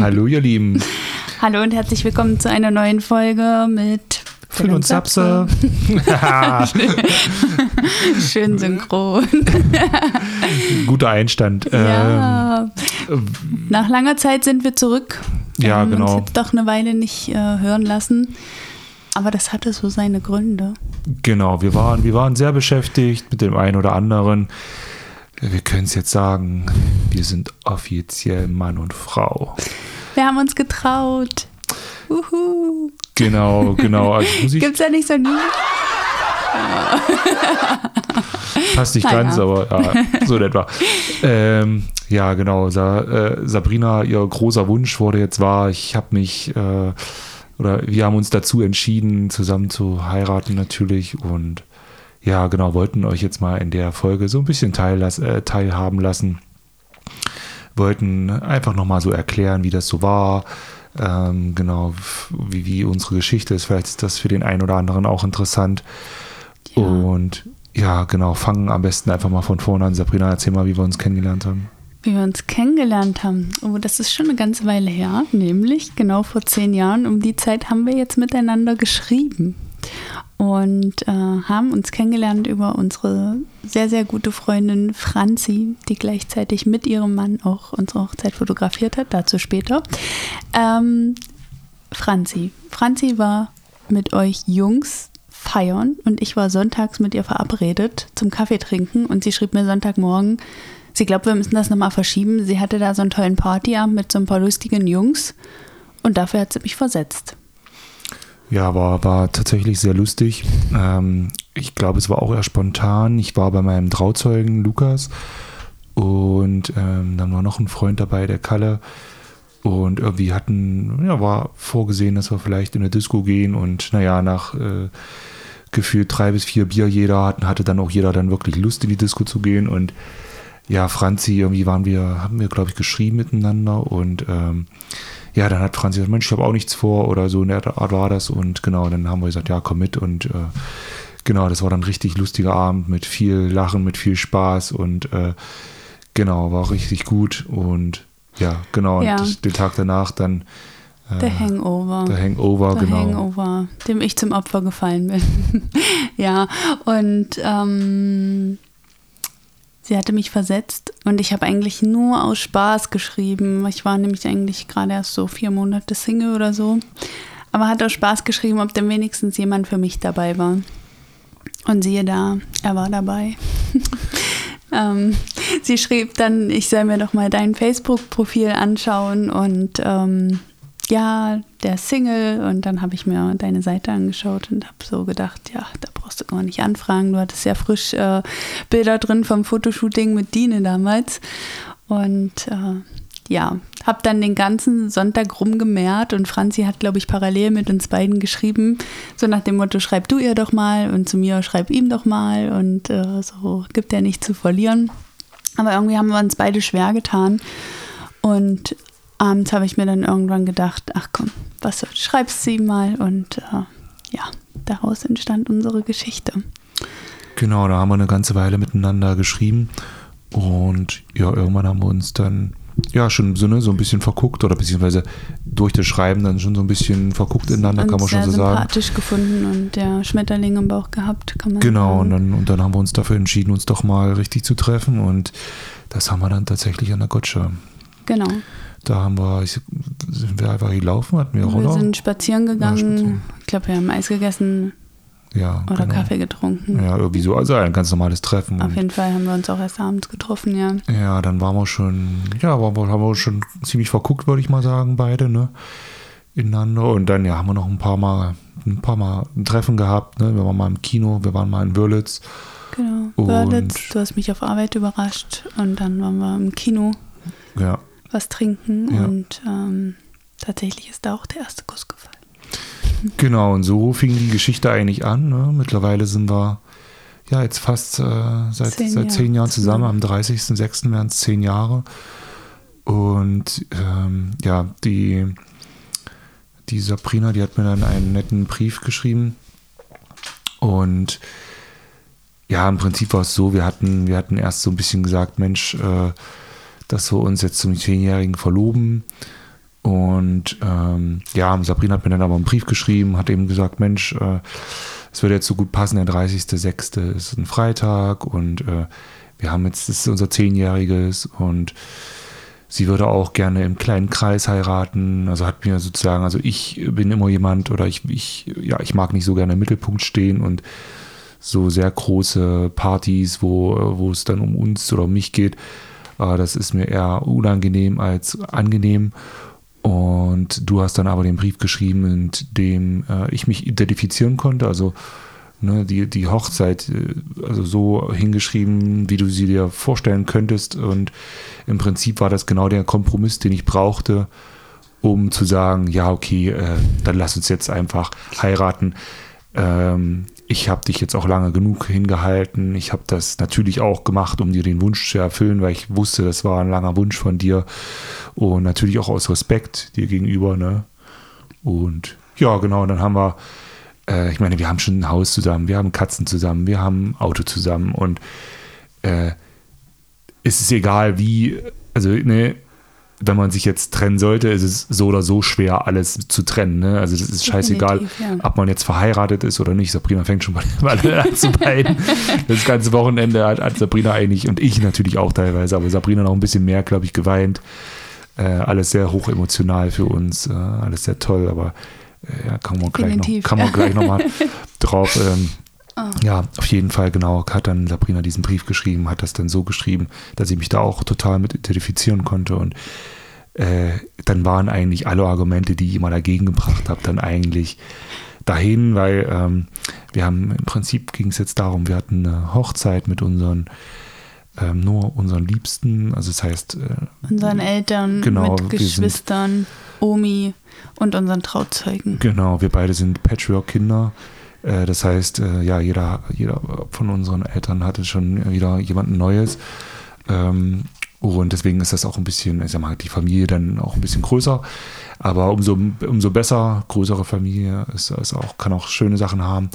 Hallo ihr Lieben. Hallo und herzlich willkommen zu einer neuen Folge mit Phil und Sapse. Schön synchron. Guter Einstand. Ja. Ähm, Nach langer Zeit sind wir zurück. Wir Ja, haben genau. uns jetzt doch eine Weile nicht äh, hören lassen. Aber das hatte so seine Gründe. Genau, wir waren, wir waren sehr beschäftigt mit dem einen oder anderen. Wir können es jetzt sagen, wir sind offiziell Mann und Frau. Wir haben uns getraut. Uhu. Genau, genau. Also ich, Gibt's da nicht so ein passt nicht Naja. ganz, aber ja, so in etwa. Ähm, ja, genau. Sa, äh, Sabrina, ihr großer Wunsch wurde jetzt wahr. Ich habe mich, äh, oder wir haben uns dazu entschieden, zusammen zu heiraten natürlich. Und ja, genau, wollten euch jetzt mal in der Folge so ein bisschen teillass, äh, teilhaben lassen. Wollten einfach nochmal so erklären, wie das so war. Ähm, genau, wie, wie unsere Geschichte ist. Vielleicht ist das für den einen oder anderen auch interessant. Ja. Und ja, genau, fangen am besten einfach mal von vorne an. Sabrina, erzähl mal, wie wir uns kennengelernt haben. Wie wir uns kennengelernt haben. Oh, das ist schon eine ganze Weile her, nämlich genau vor zehn Jahren. Um die Zeit haben wir jetzt miteinander geschrieben und äh, haben uns kennengelernt über unsere sehr, sehr gute Freundin Franzi, die gleichzeitig mit ihrem Mann auch unsere Hochzeit fotografiert hat. Dazu später. Ähm, Franzi. Franzi war mit euch Jungs feiern und ich war sonntags mit ihr verabredet zum Kaffee trinken und sie schrieb mir Sonntagmorgen, sie glaubt, wir müssen das nochmal verschieben. Sie hatte da so einen tollen Partyabend mit so ein paar lustigen Jungs und dafür hat sie mich versetzt. Ja, war, war tatsächlich sehr lustig. Ähm, ich glaube, es war auch eher spontan. Ich war bei meinem Trauzeugen Lukas und ähm, dann war noch ein Freund dabei, der Kalle. Und irgendwie hatten, ja, war vorgesehen, dass wir vielleicht in eine Disco gehen und naja, nach äh, gefühlt drei bis vier Bier jeder hatten, hatte dann auch jeder dann wirklich Lust in die Disco zu gehen und ja, Franzi, irgendwie waren wir, haben wir, glaube ich, geschrieben miteinander und ähm, ja, dann hat Franzi gesagt, Mensch, ich habe auch nichts vor oder so in der Art war das und genau, dann haben wir gesagt, ja, komm mit und äh, genau, das war dann ein richtig lustiger Abend mit viel Lachen, mit viel Spaß und äh, genau, war richtig gut und ja, genau, Ja. und den Tag danach dann äh, Der Hangover. der Hangover, Der genau. Hangover, dem ich zum Opfer gefallen bin. ja, und ähm, sie hatte mich versetzt und ich habe eigentlich nur aus Spaß geschrieben. Ich war nämlich eigentlich gerade erst so vier Monate Single oder so. Aber hat aus Spaß geschrieben, ob denn wenigstens jemand für mich dabei war. Und siehe da, er war dabei. ähm, sie schrieb dann, ich soll mir doch mal dein Facebook-Profil anschauen und ähm, ja, der Single und dann habe ich mir deine Seite angeschaut und habe so gedacht, ja, da brauchst du gar nicht anfragen. Du hattest ja frisch äh, Bilder drin vom Fotoshooting mit Dine damals und äh, ja, habe dann den ganzen Sonntag rumgemehrt und Franzi hat, glaube ich, parallel mit uns beiden geschrieben, so nach dem Motto, schreib du ihr doch mal und zu mir schreib ihm doch mal und äh, so gibt er nicht zu verlieren. Aber irgendwie haben wir uns beide schwer getan und abends habe ich mir dann irgendwann gedacht, ach komm, was soll's, schreibst du ihm mal und äh, ja, daraus entstand unsere Geschichte. Genau, da haben wir eine ganze Weile miteinander geschrieben und ja, irgendwann haben wir uns dann ja schon so, ne, so ein bisschen verguckt oder beziehungsweise durch das Schreiben dann schon so ein bisschen verguckt ineinander, kann man schon so sagen. sympathisch gefunden und der Schmetterling im Bauch gehabt, kann man Genau, und sagen. dann, und dann haben wir uns dafür entschieden, uns doch mal richtig zu treffen und das haben wir dann tatsächlich an der Gotcha. Genau. Da haben wir, sind wir einfach gelaufen, hatten wir Wir Roller. sind spazieren gegangen. spazieren. Ich glaube, wir haben Eis gegessen ja, oder genau. Kaffee getrunken. Ja, irgendwie so, also ein ganz normales Treffen. Auf jeden Fall haben wir uns auch erst abends getroffen, ja. Ja, dann waren wir schon, ja, waren wir, haben wir schon ziemlich verguckt, würde ich mal sagen, beide, ne? Ineinander. Und dann, ja, haben wir noch ein paar Mal, ein paar Mal ein Treffen gehabt, ne? Wir waren mal im Kino, wir waren mal in Wörlitz. Genau. Wörlitz, du hast mich auf Arbeit überrascht und dann waren wir im Kino Ja, was trinken Ja. und ähm, tatsächlich ist da auch der erste Kuss gefallen. genau. Und so fing die Geschichte eigentlich an, ne? Mittlerweile sind wir, ja, jetzt fast äh, seit, Zehn seit Jahre zehn Jahren zusammen. zusammen. Am 30.06. wären es zehn Jahre. Und ähm, ja, die, die Sabrina, die hat mir dann einen netten Brief geschrieben. Und ja, im Prinzip war es so, wir hatten, wir hatten erst so ein bisschen gesagt, Mensch, äh, dass wir uns jetzt zum Zehnjährigen verloben. Und ähm, ja, Sabrina hat mir dann aber einen Brief geschrieben, hat eben gesagt, Mensch, äh, es würde jetzt so gut passen, der 30.06. ist ein Freitag und äh, wir haben jetzt, das ist unser Zehnjähriges und sie würde auch gerne im kleinen Kreis heiraten. Also hat mir sozusagen, also ich bin immer jemand oder ich, ich, ja, ich mag nicht so gerne im Mittelpunkt stehen und so sehr große Partys, wo, wo es dann um uns oder um mich geht. Äh, das ist mir eher unangenehm als angenehm. Und du hast dann aber den Brief geschrieben, in dem äh, ich mich identifizieren konnte. Also ne, die, die Hochzeit äh, also so hingeschrieben, wie du sie dir vorstellen könntest. Und im Prinzip war das genau der Kompromiss, den ich brauchte, um zu sagen, ja, okay, äh, dann lass uns jetzt einfach heiraten. Ähm, ich habe dich jetzt auch lange genug hingehalten. Ich habe das natürlich auch gemacht, um dir den Wunsch zu erfüllen, weil ich wusste, das war ein langer Wunsch von dir. Und natürlich auch aus Respekt dir gegenüber. Ne? Und ja, genau, dann haben wir, äh, ich meine, wir haben schon ein Haus zusammen, wir haben Katzen zusammen, wir haben ein Auto zusammen und äh, es ist egal wie, also ne, wenn man sich jetzt trennen sollte, ist es so oder so schwer, alles zu trennen. Ne? Also das ist scheißegal, ja. ob man jetzt verheiratet ist oder nicht. Sabrina fängt schon mal an zu beiden. Das ganze Wochenende hat, hat, Sabrina eigentlich und ich natürlich auch teilweise, aber Sabrina noch ein bisschen mehr, glaube ich, geweint. Äh, alles sehr hoch emotional für uns, äh, alles sehr toll, aber äh, ja, kann man gleich noch, kann man gleich noch mal drauf ähm, Oh. Ja, auf jeden Fall, genau, hat dann Sabrina diesen Brief geschrieben, hat das dann so geschrieben, dass ich mich da auch total mit identifizieren konnte und äh, dann waren eigentlich alle Argumente, die ich immer dagegen gebracht habe, dann eigentlich dahin, weil ähm, wir haben im Prinzip ging es jetzt darum, wir hatten eine Hochzeit mit unseren ähm, nur unseren Liebsten, also das heißt äh, unseren Eltern, genau, mit Geschwistern, sind, Omi und unseren Trauzeugen. Genau, wir beide sind Patchwork-Kinder das heißt, äh, ja, jeder, jeder von unseren Eltern hatte schon wieder jemanden Neues. Ähm, und deswegen ist das auch ein bisschen, ich sag mal, die Familie dann auch ein bisschen größer. Aber umso, umso besser, größere Familie ist, ist auch, kann auch schöne Sachen haben.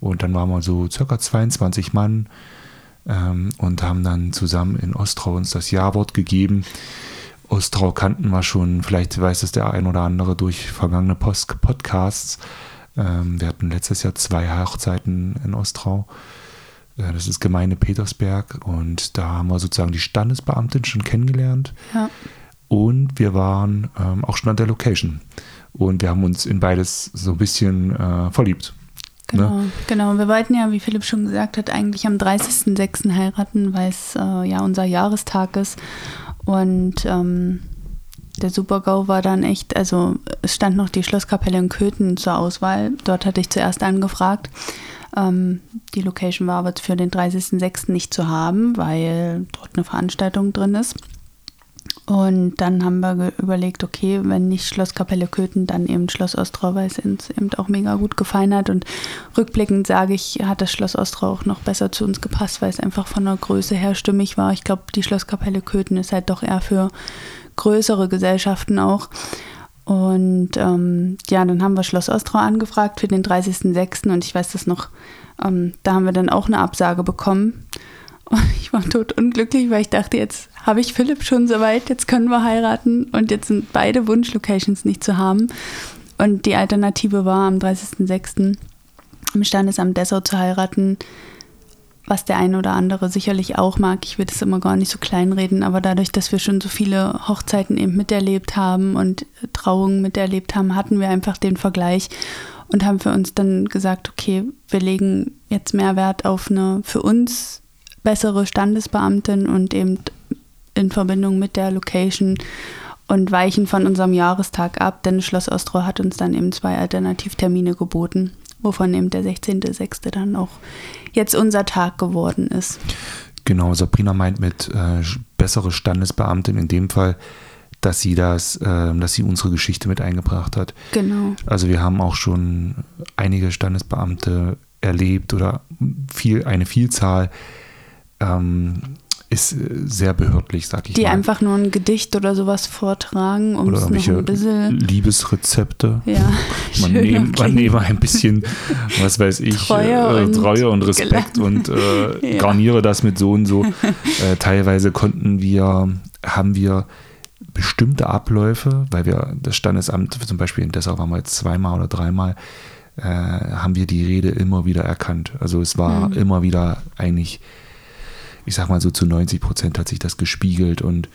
Und dann waren wir so circa 22 Mann ähm, und haben dann zusammen in Ostrau uns das Ja-Wort gegeben. Ostrau kannten wir schon, vielleicht weiß es der ein oder andere durch vergangene Post Podcasts. Ähm, wir hatten letztes Jahr zwei Hochzeiten in Ostrau. Äh, das ist Gemeinde Petersberg und da haben wir sozusagen die Standesbeamtin schon kennengelernt. Ja. Und wir waren ähm, auch schon an der Location. Und wir haben uns in beides so ein bisschen äh, verliebt. Genau, ne? genau. Wir wollten ja, wie Philipp schon gesagt hat, eigentlich am 30.06. heiraten, weil es äh, ja unser Jahrestag ist. Und ähm, der Super-GO war dann echt, also es stand noch die Schlosskapelle in Köthen zur Auswahl. Dort hatte ich zuerst angefragt. Ähm, die Location war aber für den 30.06. nicht zu haben, weil dort eine Veranstaltung drin ist. Und dann haben wir überlegt, okay, wenn nicht Schlosskapelle Köthen, dann eben Schloss Ostrau, weil es uns eben auch mega gut gefallen hat. Und rückblickend sage ich, hat das Schloss Ostrau auch noch besser zu uns gepasst, weil es einfach von der Größe her stimmig war. Ich glaube, die Schlosskapelle Köthen ist halt doch eher für größere Gesellschaften auch. Und ähm, ja, dann haben wir Schloss Ostrau angefragt für den 30.06. und ich weiß das noch, ähm, da haben wir dann auch eine Absage bekommen. Und ich war tot unglücklich, weil ich dachte, jetzt habe ich Philipp schon soweit, jetzt können wir heiraten und jetzt sind beide Wunschlocations nicht zu haben. Und die Alternative war am 30.06. im Standesamt Dessau zu heiraten was der eine oder andere sicherlich auch mag. Ich will das immer gar nicht so kleinreden, aber dadurch, dass wir schon so viele Hochzeiten eben miterlebt haben und Trauungen miterlebt haben, hatten wir einfach den Vergleich und haben für uns dann gesagt, okay, wir legen jetzt mehr Wert auf eine für uns bessere Standesbeamtin und eben in Verbindung mit der Location und weichen von unserem Jahrestag ab, denn Schloss Ostro hat uns dann eben zwei Alternativtermine geboten wovon eben der 16.06. dann auch jetzt unser Tag geworden ist. Genau, Sabrina meint mit äh, bessere Standesbeamtin in dem Fall, dass sie das, äh, dass sie unsere Geschichte mit eingebracht hat. Genau. Also wir haben auch schon einige Standesbeamte erlebt oder viel, eine Vielzahl, ähm, ist äh, sehr behördlich, sag ich die mal. Die einfach nur ein Gedicht oder sowas vortragen, um es noch ein bisschen... Liebesrezepte. Ja, man, nehm, man nehme ein bisschen, was weiß ich, Treue, äh, und, Treue und, Respekt und äh, ja. garniere das mit so und so. Äh, teilweise konnten wir, haben wir bestimmte Abläufe, weil wir das Standesamt zum Beispiel in Dessau waren wir jetzt zweimal oder dreimal, äh, haben wir die Rede immer wieder erkannt. Also es war mhm. immer wieder eigentlich, ich sag mal so zu 90 Prozent hat sich das gespiegelt und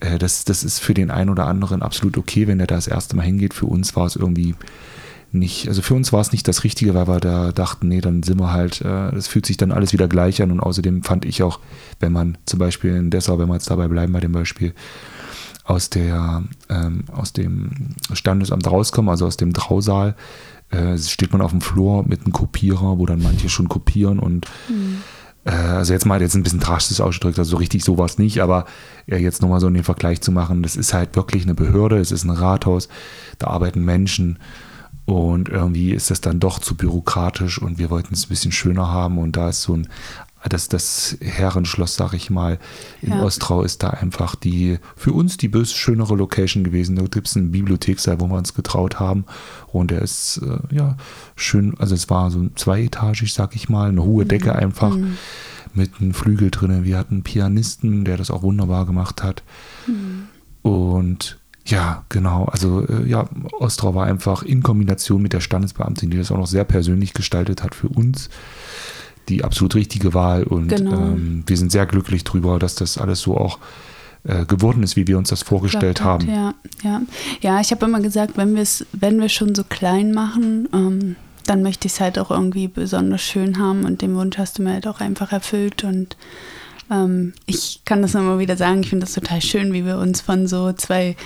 äh, das, das ist für den einen oder anderen absolut okay, wenn er da das erste Mal hingeht. Für uns war es irgendwie nicht, also für uns war es nicht das Richtige, weil wir da dachten, nee, dann sind wir halt, es äh, fühlt sich dann alles wieder gleich an und außerdem fand ich auch, wenn man zum Beispiel in Dessau, wenn wir jetzt dabei bleiben bei dem Beispiel, aus der, ähm, aus dem Standesamt rauskommen, also aus dem Trausaal, äh, steht man auf dem Flur mit einem Kopierer, wo dann manche schon kopieren und mhm. Äh, also jetzt mal jetzt ein bisschen drastisch ausgedrückt, also so richtig so war es nicht, aber ja, jetzt nochmal so den Vergleich zu machen, das ist halt wirklich eine Behörde, es ist ein Rathaus, da arbeiten Menschen und irgendwie ist das dann doch zu bürokratisch und wir wollten es ein bisschen schöner haben. Und da ist so ein, das, das Herrenschloss, sag ich mal, in ja. Ostrau ist da einfach die, für uns die böse schönere Location gewesen. Da gibt es einen Bibliothekssaal, wo wir uns getraut haben. Und der ist, äh, ja, schön, also es war so zweietagig, sag ich mal, eine hohe Decke mhm. einfach. Mhm. Mit einem Flügel drinnen. Wir hatten einen Pianisten, der das auch wunderbar gemacht hat. Mhm. Und ja, genau. Also äh, ja, Ostrau war einfach in Kombination mit der Standesbeamtin, die das auch noch sehr persönlich gestaltet hat für uns, die absolut richtige Wahl. Und genau. ähm, wir sind sehr glücklich darüber, dass das alles so auch äh, geworden ist, wie wir uns das vorgestellt hat, haben. Ja, ja. ja ich habe immer gesagt, wenn, wenn wir schon so klein machen, ähm, dann möchte ich es halt auch irgendwie besonders schön haben und den Wunsch hast du mir halt auch einfach erfüllt und ähm, ich kann das immer wieder sagen, ich finde das total schön, wie wir uns von so zwei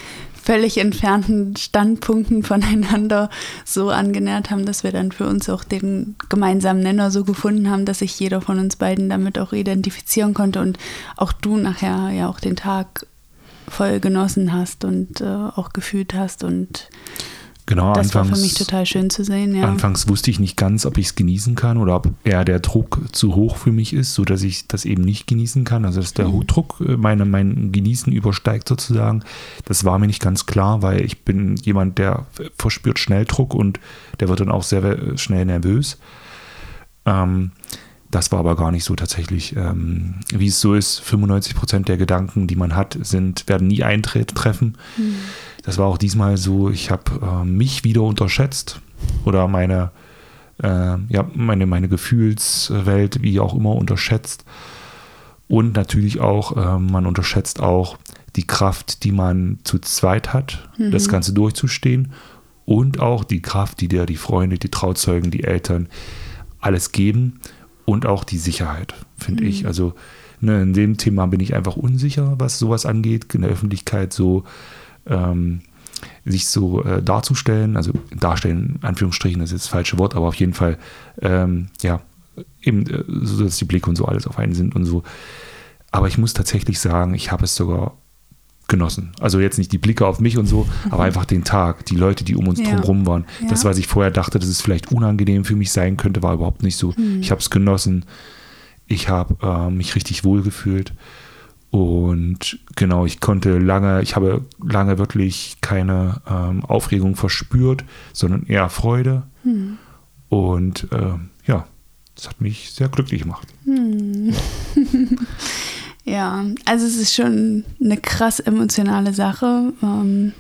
völlig entfernten Standpunkten voneinander so angenähert haben, dass wir dann für uns auch den gemeinsamen Nenner so gefunden haben, dass sich jeder von uns beiden damit auch identifizieren konnte und auch du nachher ja auch den Tag voll genossen hast und äh, auch gefühlt hast und Genau, das anfangs, war für mich total schön zu sehen. Ja. Anfangs wusste ich nicht ganz, ob ich es genießen kann oder ob eher der Druck zu hoch für mich ist, sodass ich das eben nicht genießen kann. Also dass der mhm. Druck äh, meine, mein Genießen übersteigt sozusagen. Das war mir nicht ganz klar, weil ich bin jemand, der verspürt schnell Druck und der wird dann auch sehr schnell nervös. Ähm, das war aber gar nicht so tatsächlich. Ähm, wie es so ist, 95 Prozent der Gedanken, die man hat, sind, werden nie eintreffen. Mhm. Das war auch diesmal so, ich habe äh, mich wieder unterschätzt oder meine, äh, ja, meine, meine Gefühlswelt, wie auch immer, unterschätzt. Und natürlich auch, äh, man unterschätzt auch die Kraft, die man zu zweit hat, mhm. das Ganze durchzustehen. Und auch die Kraft, die dir die Freunde, die Trauzeugen, die Eltern alles geben. Und auch die Sicherheit, finde mhm. ich. Also ne, in dem Thema bin ich einfach unsicher, was sowas angeht. In der Öffentlichkeit so ähm, sich so äh, darzustellen, also darstellen, in Anführungsstrichen, das ist das falsche Wort, aber auf jeden Fall, ähm, ja, eben, äh, so dass die Blicke und so alles auf einen sind und so. Aber ich muss tatsächlich sagen, ich habe es sogar genossen. Also jetzt nicht die Blicke auf mich und so, mhm. aber einfach den Tag, die Leute, die um uns ja. drumherum waren. Ja. Das, was ich vorher dachte, dass es vielleicht unangenehm für mich sein könnte, war überhaupt nicht so. Mhm. Ich habe es genossen. Ich habe äh, mich richtig wohl gefühlt. Und genau, ich konnte lange, ich habe lange wirklich keine ähm, Aufregung verspürt, sondern eher Freude. Hm. Und äh, ja, das hat mich sehr glücklich gemacht. Hm. ja, also es ist schon eine krass emotionale Sache. Ähm,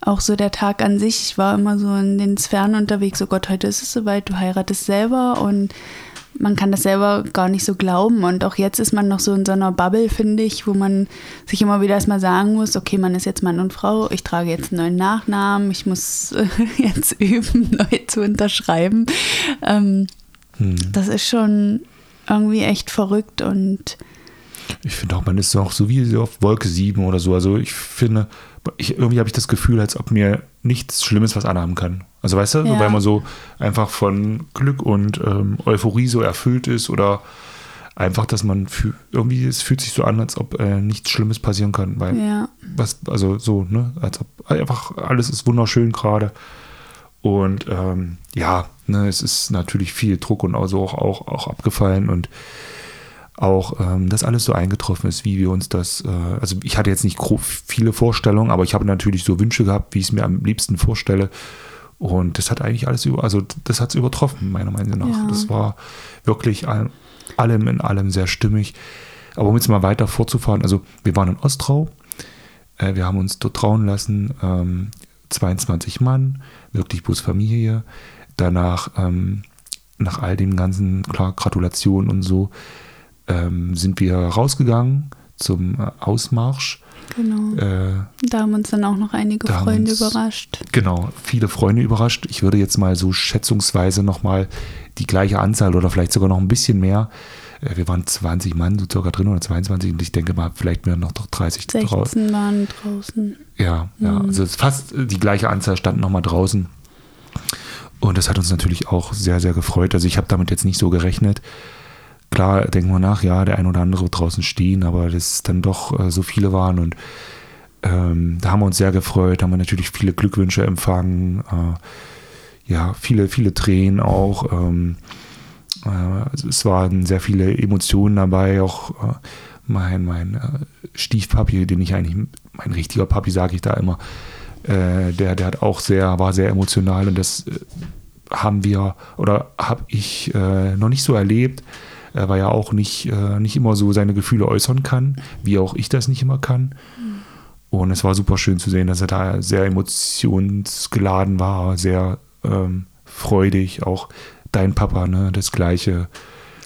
auch so der Tag an sich, ich war immer so in den Sphären unterwegs, oh Gott, heute ist es soweit, du heiratest selber und man kann das selber gar nicht so glauben. Und auch jetzt ist man noch so in so einer Bubble, finde ich, wo man sich immer wieder erstmal sagen muss, okay, man ist jetzt Mann und Frau, ich trage jetzt einen neuen Nachnamen, ich muss jetzt üben, neu zu unterschreiben. Ähm, hm. Das ist schon irgendwie echt verrückt und ich finde auch, man ist auch so wie auf Wolke 7 oder so. Also ich finde, ich, irgendwie habe ich das Gefühl, als ob mir nichts Schlimmes was anhaben kann. Also weißt du, ja. weil man so einfach von Glück und ähm, Euphorie so erfüllt ist oder einfach, dass man für, irgendwie, es fühlt sich so an, als ob äh, nichts Schlimmes passieren kann. Weil ja. was, also so, ne, als ob einfach alles ist wunderschön gerade. Und ähm, ja, ne, es ist natürlich viel Druck und also auch, auch, auch abgefallen und auch ähm, das alles so eingetroffen ist, wie wir uns das, äh, also ich hatte jetzt nicht viele Vorstellungen, aber ich habe natürlich so Wünsche gehabt, wie ich es mir am liebsten vorstelle. Und das hat eigentlich alles über, also das hat es übertroffen, meiner Meinung nach. Ja. Das war wirklich all, allem in allem sehr stimmig. Aber um jetzt mal weiter fortzufahren, also wir waren in Ostrau. Äh, wir haben uns dort trauen lassen, ähm, 22 Mann, wirklich bloß Familie. Danach, ähm, nach all dem ganzen, klar, Gratulationen und so, ähm, sind wir rausgegangen zum äh, Ausmarsch. Genau. Äh, da haben uns dann auch noch einige Freunde uns- überrascht. Genau, viele Freunde überrascht. Ich würde jetzt mal so schätzungsweise nochmal die gleiche Anzahl oder vielleicht sogar noch ein bisschen mehr. Äh, Wir waren 20 Mann so circa drin oder 22 und ich denke mal, vielleicht wären noch doch 30 draus. 16 waren draußen. Ja, ja, Mhm. also es ist fast die gleiche Anzahl standen nochmal draußen. Und das hat uns natürlich auch sehr, sehr gefreut. Also ich habe damit jetzt nicht so gerechnet. Klar, denken wir nach, ja, der ein oder andere draußen stehen, aber dass es dann doch äh, so viele waren und ähm, da haben wir uns sehr gefreut, haben wir natürlich viele Glückwünsche empfangen, äh, ja, viele, viele Tränen auch. Ähm, äh, es waren sehr viele Emotionen dabei, auch äh, mein, mein äh, Stiefpapi, den ich eigentlich, mein richtiger Papi, sage ich da immer, äh, der, der hat auch sehr, war sehr emotional und das haben wir oder habe ich noch nicht so erlebt, weil er auch nicht, äh, nicht immer so seine Gefühle äußern kann, wie auch ich das nicht immer kann. Und es war super schön zu sehen, dass er da sehr emotionsgeladen war, sehr ähm, freudig. Auch dein Papa, ne, das gleiche.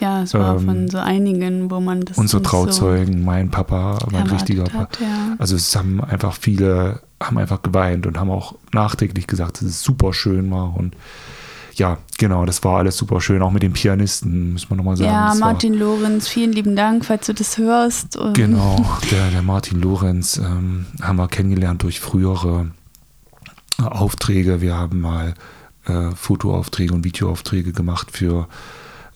Ja, es war Ähm, von so einigen, wo man das Unsere Trauzeugen, mein Papa, so mein richtiger Papa. hat, ja. Also es haben einfach viele, haben einfach geweint und haben auch nachträglich gesagt, dass es super schön war. Und ja, genau, das war alles super schön. Auch mit den Pianisten, muss man nochmal sagen. Ja, das war- Martin Lorenz, vielen lieben Dank, falls du das hörst. Genau, der, der Martin Lorenz ähm, haben wir kennengelernt durch frühere äh, Aufträge. Wir haben mal äh, Fotoaufträge und Videoaufträge gemacht für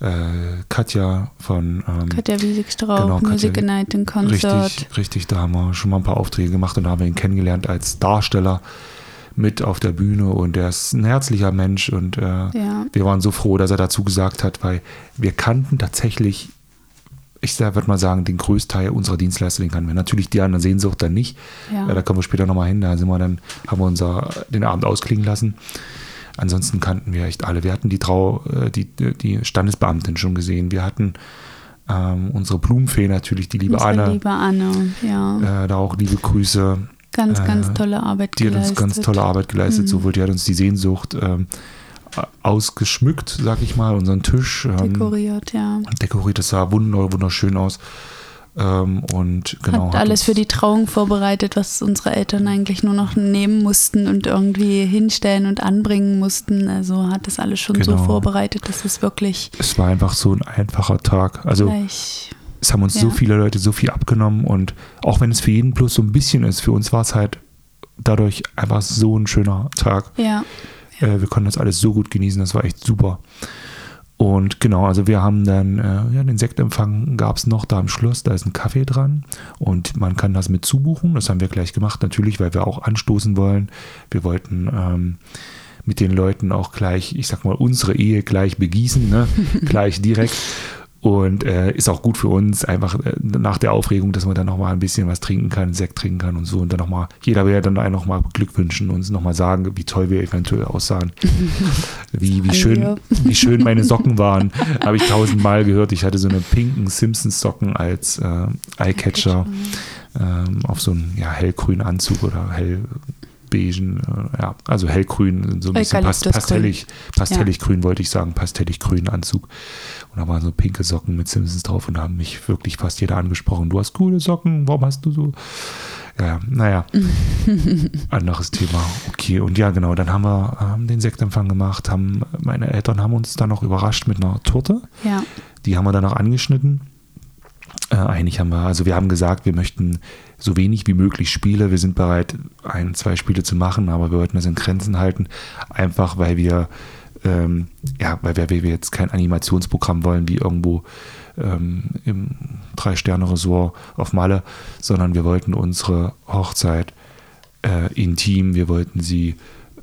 äh, Katja von ähm, Katja Wiesigstrauch, Genau, Katja Music a Night in Concert. Richtig, richtig, da haben wir schon mal ein paar Aufträge gemacht und da haben wir ihn kennengelernt als Darsteller mit auf der Bühne und er ist ein herzlicher Mensch und äh, Ja. wir waren so froh, dass er dazu gesagt hat, weil wir kannten tatsächlich, ich würde mal sagen, den Größteil unserer Dienstleister, den kannten wir. Natürlich die anderen Sehnsucht dann nicht, Ja. äh, da kommen wir später nochmal hin, da sind wir dann, haben wir unser, den Abend ausklingen lassen. Ansonsten kannten wir echt alle. Wir hatten die Trau, äh, die, die Standesbeamtin schon gesehen. Wir hatten ähm, unsere Blumenfee natürlich, die liebe Unsere Anne. liebe Anne, ja. Äh, da auch liebe Grüße. Ganz, ganz äh, tolle Arbeit Die hat uns geleistet. ganz tolle Arbeit geleistet. Mhm. Sowohl die hat uns die Sehnsucht ähm, ausgeschmückt, sag ich mal, unseren Tisch. Ähm, Dekoriert, ja. dekoriert. Das sah wunder, wunderschön aus. Ähm, und genau. hat alles uns- für die Trauung vorbereitet, was unsere Eltern eigentlich nur noch nehmen mussten und irgendwie hinstellen und anbringen mussten. Also hat das alles schon so Genau. vorbereitet, dass es wirklich Es war einfach so ein einfacher Tag. Also gleich. Es haben uns so Ja. viele Leute so viel abgenommen und auch wenn es für jeden bloß so ein bisschen ist, für uns war es halt dadurch einfach so ein schöner Tag. Ja, Äh, wir konnten das alles so gut genießen, das war echt super. Und genau, also wir haben dann, äh, ja, den Sektempfang gab es noch da am Schluss, da ist ein Kaffee dran und man kann das mit zubuchen. Das haben wir gleich gemacht, natürlich, weil wir auch anstoßen wollen. Wir wollten ähm, mit den Leuten auch gleich, ich sag mal, unsere Ehe gleich begießen, ne? gleich direkt. Und äh, ist auch gut für uns, einfach äh, nach der Aufregung, dass man dann nochmal ein bisschen was trinken kann, Sekt trinken kann und so. Und dann nochmal, jeder will ja dann einen nochmal beglückwünschen und uns nochmal sagen, wie toll wir eventuell aussahen. wie, wie, schön, wie schön meine Socken waren. Habe ich tausendmal gehört. Ich hatte so eine pinken Simpsons-Socken als äh, Eyecatcher ähm, auf so einen ja, hellgrünen Anzug oder hellbeigen, äh, ja, also hellgrün, so ein bisschen pas Eukalyptusgrün. pastellig, pastellig grün wollte ich sagen, pastellig grünen Anzug. Und da waren so pinke Socken mit Simpsons drauf und da haben mich wirklich fast jeder angesprochen. Du hast coole Socken, warum hast du so? Ja, ja, naja, anderes Thema. Okay, und ja, genau, dann haben wir ähm, den Sektempfang gemacht, haben, meine Eltern haben uns dann noch überrascht mit einer Torte. ja. Die haben wir dann noch angeschnitten. Äh, eigentlich haben wir, also wir haben gesagt, wir möchten so wenig wie möglich Spiele. Wir sind bereit, ein, zwei Spiele zu machen, aber wir wollten das in Grenzen halten. Einfach weil wir, ähm, ja, weil wir, weil wir jetzt kein Animationsprogramm wollen, wie irgendwo ähm, im Drei-Sterne-Resort auf Malle, sondern wir wollten unsere Hochzeit äh, intim, wir wollten sie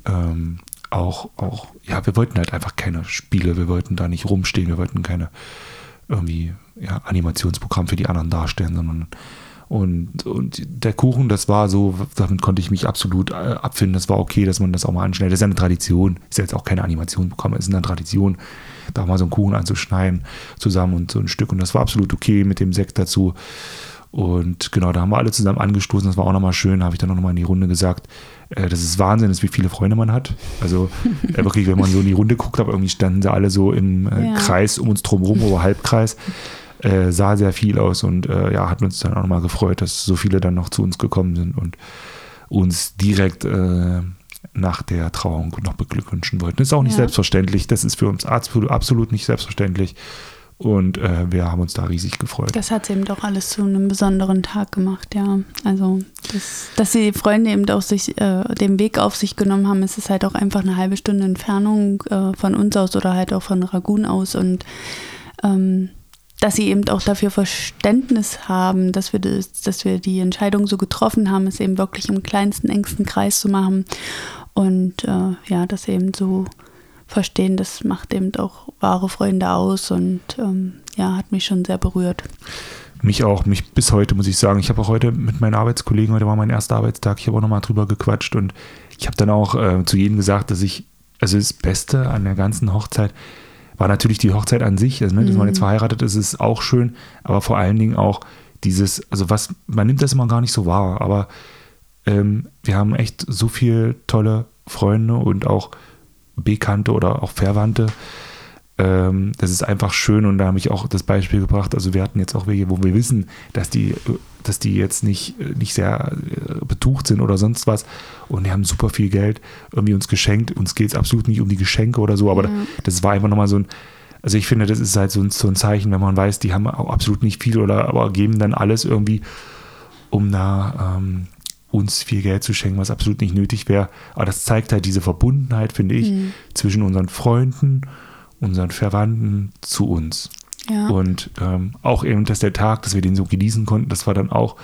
ähm, auch, auch, ja, wir wollten halt einfach keine Spiele, wir wollten da nicht rumstehen, wir wollten keine irgendwie ja, Animationsprogramm für die anderen darstellen, sondern und, und der Kuchen, das war so, damit konnte ich mich absolut äh, abfinden. Das war okay, dass man das auch mal anschneidet. Das ist ja eine Tradition. Ist ja jetzt auch keine Animationsprogramm, es ist eine Tradition, da mal so einen Kuchen anzuschneiden zusammen und so ein Stück. Und das war absolut okay mit dem Sekt dazu. Und genau, da haben wir alle zusammen angestoßen. Das war auch nochmal schön. Habe ich dann auch nochmal in die Runde gesagt, äh, das ist Wahnsinn, ist, wie viele Freunde man hat. Also äh, wirklich, wenn man so in die Runde guckt, aber irgendwie standen sie alle so im äh, ja. Kreis um uns drum rum, oder Halbkreis. Äh, sah sehr viel aus und äh, ja, hat uns dann auch nochmal gefreut, dass so viele dann noch zu uns gekommen sind und uns direkt äh, nach der Trauung noch beglückwünschen wollten. Das ist auch nicht ja. selbstverständlich. Das ist für uns absolut nicht selbstverständlich. Und äh, wir haben uns da riesig gefreut. Das hat es eben doch alles zu einem besonderen Tag gemacht, ja. Also, das, dass die Freunde eben auch sich äh, den Weg auf sich genommen haben, es ist halt auch einfach eine halbe Stunde Entfernung äh, von uns aus oder halt auch von Ragun aus. Und ähm, dass sie eben auch dafür Verständnis haben, dass wir, das, dass wir die Entscheidung so getroffen haben, es eben wirklich im kleinsten, engsten Kreis zu machen. Und äh, ja, das eben so verstehen, das macht eben auch wahre Freunde aus und ähm, ja, hat mich schon sehr berührt. Mich auch, mich bis heute, muss ich sagen. Ich habe auch heute mit meinen Arbeitskollegen, heute war mein erster Arbeitstag, ich habe auch nochmal drüber gequatscht und ich habe dann auch äh, zu jedem gesagt, dass ich, also das Beste an der ganzen Hochzeit war natürlich die Hochzeit an sich, also, ne, dass mhm. man jetzt verheiratet ist, ist auch schön, aber vor allen Dingen auch dieses, also was, man nimmt das immer gar nicht so wahr, aber ähm, wir haben echt so viele tolle Freunde und auch Bekannte oder auch Verwandte. Ähm, das ist einfach schön und da habe ich auch das Beispiel gebracht. Also wir hatten jetzt auch welche, wo wir wissen, dass die, dass die jetzt nicht, nicht sehr äh, betucht sind oder sonst was und die haben super viel Geld irgendwie uns geschenkt. Uns geht es absolut nicht um die Geschenke oder so, aber ja. das war einfach nochmal so ein, also ich finde, das ist halt so ein, so ein Zeichen, wenn man weiß, die haben auch absolut nicht viel oder aber geben dann alles irgendwie, um da ähm, uns viel Geld zu schenken, was absolut nicht nötig wäre. Aber das zeigt halt diese Verbundenheit, finde ich, mhm. zwischen unseren Freunden, unseren Verwandten zu uns. Ja. Und ähm, auch eben, dass der Tag, dass wir den so genießen konnten, das war dann auch,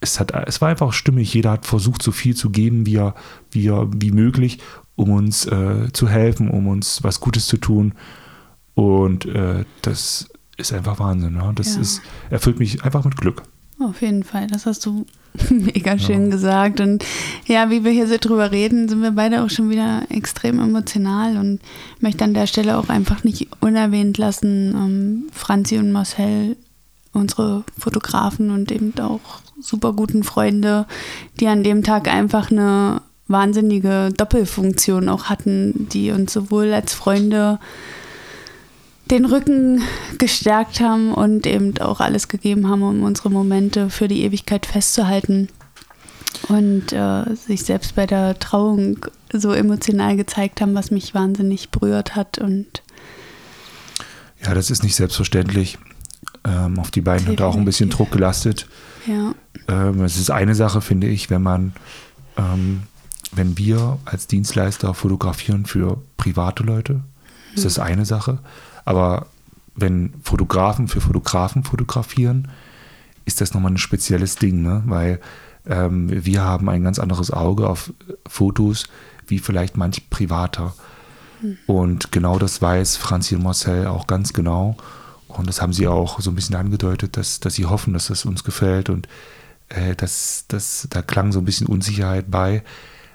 es, hat, es war einfach stimmig. Jeder hat versucht, so viel zu geben, wie, er, wie, er, wie möglich, um uns äh, zu helfen, um uns was Gutes zu tun. Und äh, das ist einfach Wahnsinn. Ne? Das ja. ist, erfüllt mich einfach mit Glück. Auf jeden Fall, das hast du mega schön ja. gesagt. Und ja, wie wir hier so drüber reden, sind wir beide auch schon wieder extrem emotional und möchte an der Stelle auch einfach nicht unerwähnt lassen, ähm, Franzi und Marcel, unsere Fotografen und eben auch super guten Freunde, die an dem Tag einfach eine wahnsinnige Doppelfunktion auch hatten, die uns sowohl als Freunde den Rücken gestärkt haben und eben auch alles gegeben haben, um unsere Momente für die Ewigkeit festzuhalten. Und äh, sich selbst bei der Trauung so emotional gezeigt haben, was mich wahnsinnig berührt hat. Und ja, das ist nicht selbstverständlich. Ähm, auf die beiden hat auch ein bisschen Druck gelastet. Ja. Ähm, es ist eine Sache, finde ich, wenn man, ähm, wenn wir als Dienstleister fotografieren für private Leute, ist das eine Sache. Aber wenn Fotografen für Fotografen fotografieren, ist das nochmal ein spezielles Ding, ne? weil ähm, wir haben ein ganz anderes Auge auf Fotos wie vielleicht manch Privater. Hm. Und genau das weiß Franzi und Marcel auch ganz genau. Und das haben sie auch so ein bisschen angedeutet, dass, dass sie hoffen, dass das uns gefällt. Und äh, das, das, da klang so ein bisschen Unsicherheit bei.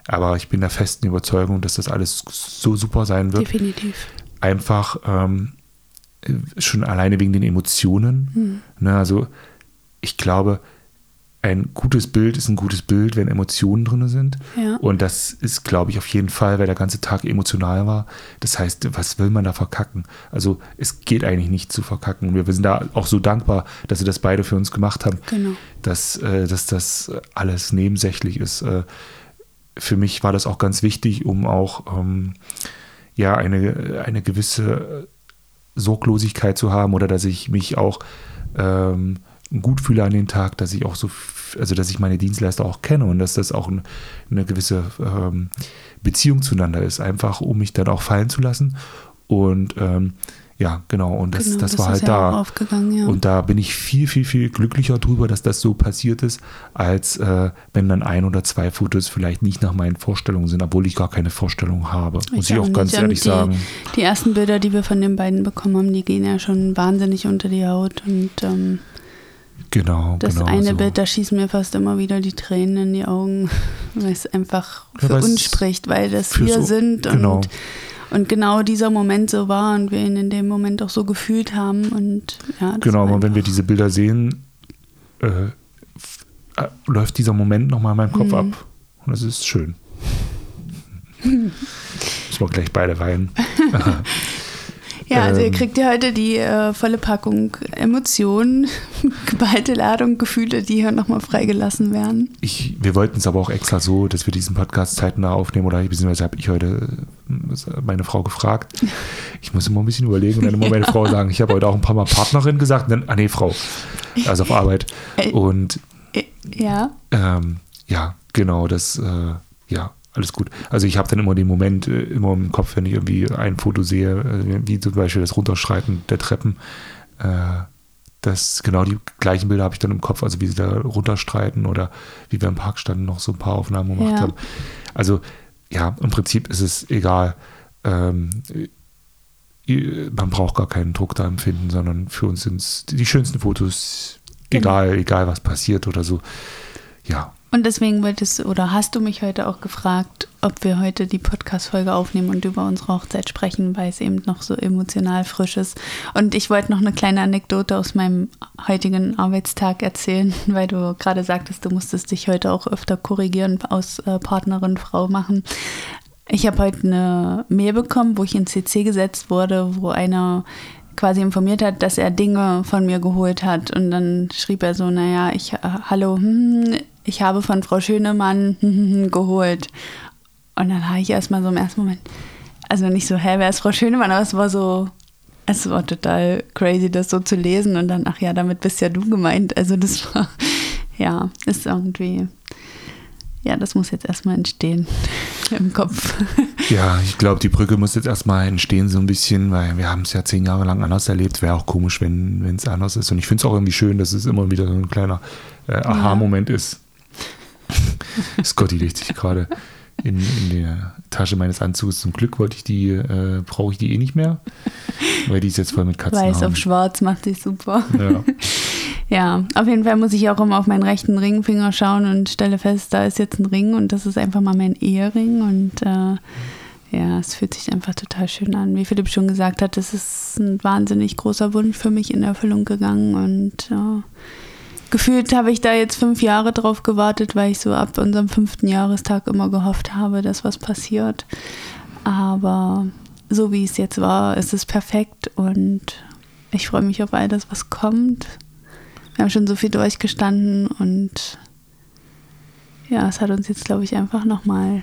Aber ich bin der festen Überzeugung, dass das alles so super sein wird. Definitiv einfach ähm, schon alleine wegen den Emotionen. Mhm. Ne, also ich glaube, ein gutes Bild ist ein gutes Bild, wenn Emotionen drin sind. Ja. Und das ist, glaube ich, auf jeden Fall, weil der ganze Tag emotional war. Das heißt, was will man da verkacken? Also es geht eigentlich nicht zu verkacken. Wir sind da auch so dankbar, dass sie das beide für uns gemacht haben, genau. dass, äh, dass das alles nebensächlich ist. Äh, für mich war das auch ganz wichtig, um auch ähm, ja eine, eine gewisse Sorglosigkeit zu haben oder dass ich mich auch ähm, gut fühle an den Tag, dass ich auch so, also dass ich meine Dienstleister auch kenne und dass das auch eine, eine gewisse ähm, Beziehung zueinander ist, einfach um mich dann auch fallen zu lassen. Und ähm, ja, genau. Und das, genau, das, das war halt da. Ja. Und da bin ich viel, viel, viel glücklicher drüber, dass das so passiert ist, als äh, wenn dann ein oder zwei Fotos vielleicht nicht nach meinen Vorstellungen sind, obwohl ich gar keine Vorstellung habe. Ich muss ich auch ganz ehrlich die, sagen. Die ersten Bilder, die wir von den beiden bekommen haben, die gehen ja schon wahnsinnig unter die Haut. Und ähm, genau. Das genau eine so. Bild, da schießen mir fast immer wieder die Tränen in die Augen, weil es einfach für ja, uns spricht, weil das wir so, sind genau. und und genau dieser Moment so war und wir ihn in dem Moment auch so gefühlt haben. Und ja, genau, und wenn wir diese Bilder sehen, äh, äh, läuft dieser Moment nochmal in meinem Kopf ab. Und das ist schön. Müssen wir gleich beide weinen. Ja, also ihr Ähm. kriegt ja heute die äh, volle Packung Emotionen, geballte Ladung, Gefühle, die hier nochmal freigelassen werden. Ich, wir wollten es aber auch extra so, dass wir diesen Podcast zeitnah aufnehmen oder beziehungsweise habe ich heute meine Frau gefragt. Ich muss immer ein bisschen überlegen und dann immer meine Frau sagen, ich habe heute auch ein paar Mal Partnerin gesagt, dann, ah nee, Frau, also auf Arbeit. Äh. Und Äh, Ja, ähm, ja, genau, das, äh, ja, alles gut. Also ich habe dann immer den Moment äh, immer im Kopf, wenn ich irgendwie ein Foto sehe, äh, wie zum Beispiel das Runterschreiten der Treppen. Äh, das genau die gleichen Bilder habe ich dann im Kopf, also wie sie da runterstreiten oder wie wir im Park standen, noch so ein paar Aufnahmen gemacht Ja. haben. Also ja, im Prinzip ist es egal. Ähm, äh, man braucht gar keinen Druck da empfinden, sondern für uns sind es die schönsten Fotos, Genau. egal, egal was passiert oder so. Ja, und deswegen wolltest du oder hast du mich heute auch gefragt, ob wir heute die Podcast-Folge aufnehmen und über unsere Hochzeit sprechen, weil es eben noch so emotional frisch ist. Und ich wollte noch eine kleine Anekdote aus meinem heutigen Arbeitstag erzählen, weil du gerade sagtest, du musstest dich heute auch öfter korrigieren, aus äh, Partnerin, Frau machen. Ich habe heute eine Mail bekommen, wo ich in CC gesetzt wurde, wo einer quasi informiert hat, dass er Dinge von mir geholt hat. Und dann schrieb er so, naja, ich, äh, hallo, hm, ich habe von Frau Schönemann geholt. Und dann habe ich erstmal so im ersten Moment, also nicht so, hä, wer ist Frau Schönemann? Aber es war so, es war total crazy, das so zu lesen. Und dann, ach ja, damit bist ja du gemeint. Also das war, ja, ist irgendwie, ja, das muss jetzt erstmal entstehen im Kopf. Ja, ich glaube, die Brücke muss jetzt erstmal entstehen, so ein bisschen, weil wir haben es ja zehn Jahre lang anders erlebt. Wäre auch komisch, wenn es anders ist. Und ich finde es auch irgendwie schön, dass es immer wieder so ein kleiner äh, Aha-Moment ist. Scotty legt sich gerade in, in der Tasche meines Anzugs. Zum Glück wollte ich die, äh, brauche ich die eh nicht mehr, weil die ist jetzt voll mit Weiß Katzenhaaren. auf schwarz macht sich super. Ja. Ja, auf jeden Fall muss ich auch immer auf meinen rechten Ringfinger schauen und stelle fest, da ist jetzt ein Ring und das ist einfach mal mein Ehering und äh, ja, es fühlt sich einfach total schön an. Wie Philipp schon gesagt hat, es ist ein wahnsinnig großer Wunsch für mich in Erfüllung gegangen und äh, gefühlt habe ich da jetzt fünf Jahre drauf gewartet, weil ich so ab unserem fünften Jahrestag immer gehofft habe, dass was passiert. Aber so wie es jetzt war, ist es perfekt und ich freue mich auf all das, was kommt. Wir haben schon so viel durchgestanden und ja, es hat uns jetzt, glaube ich, einfach nochmal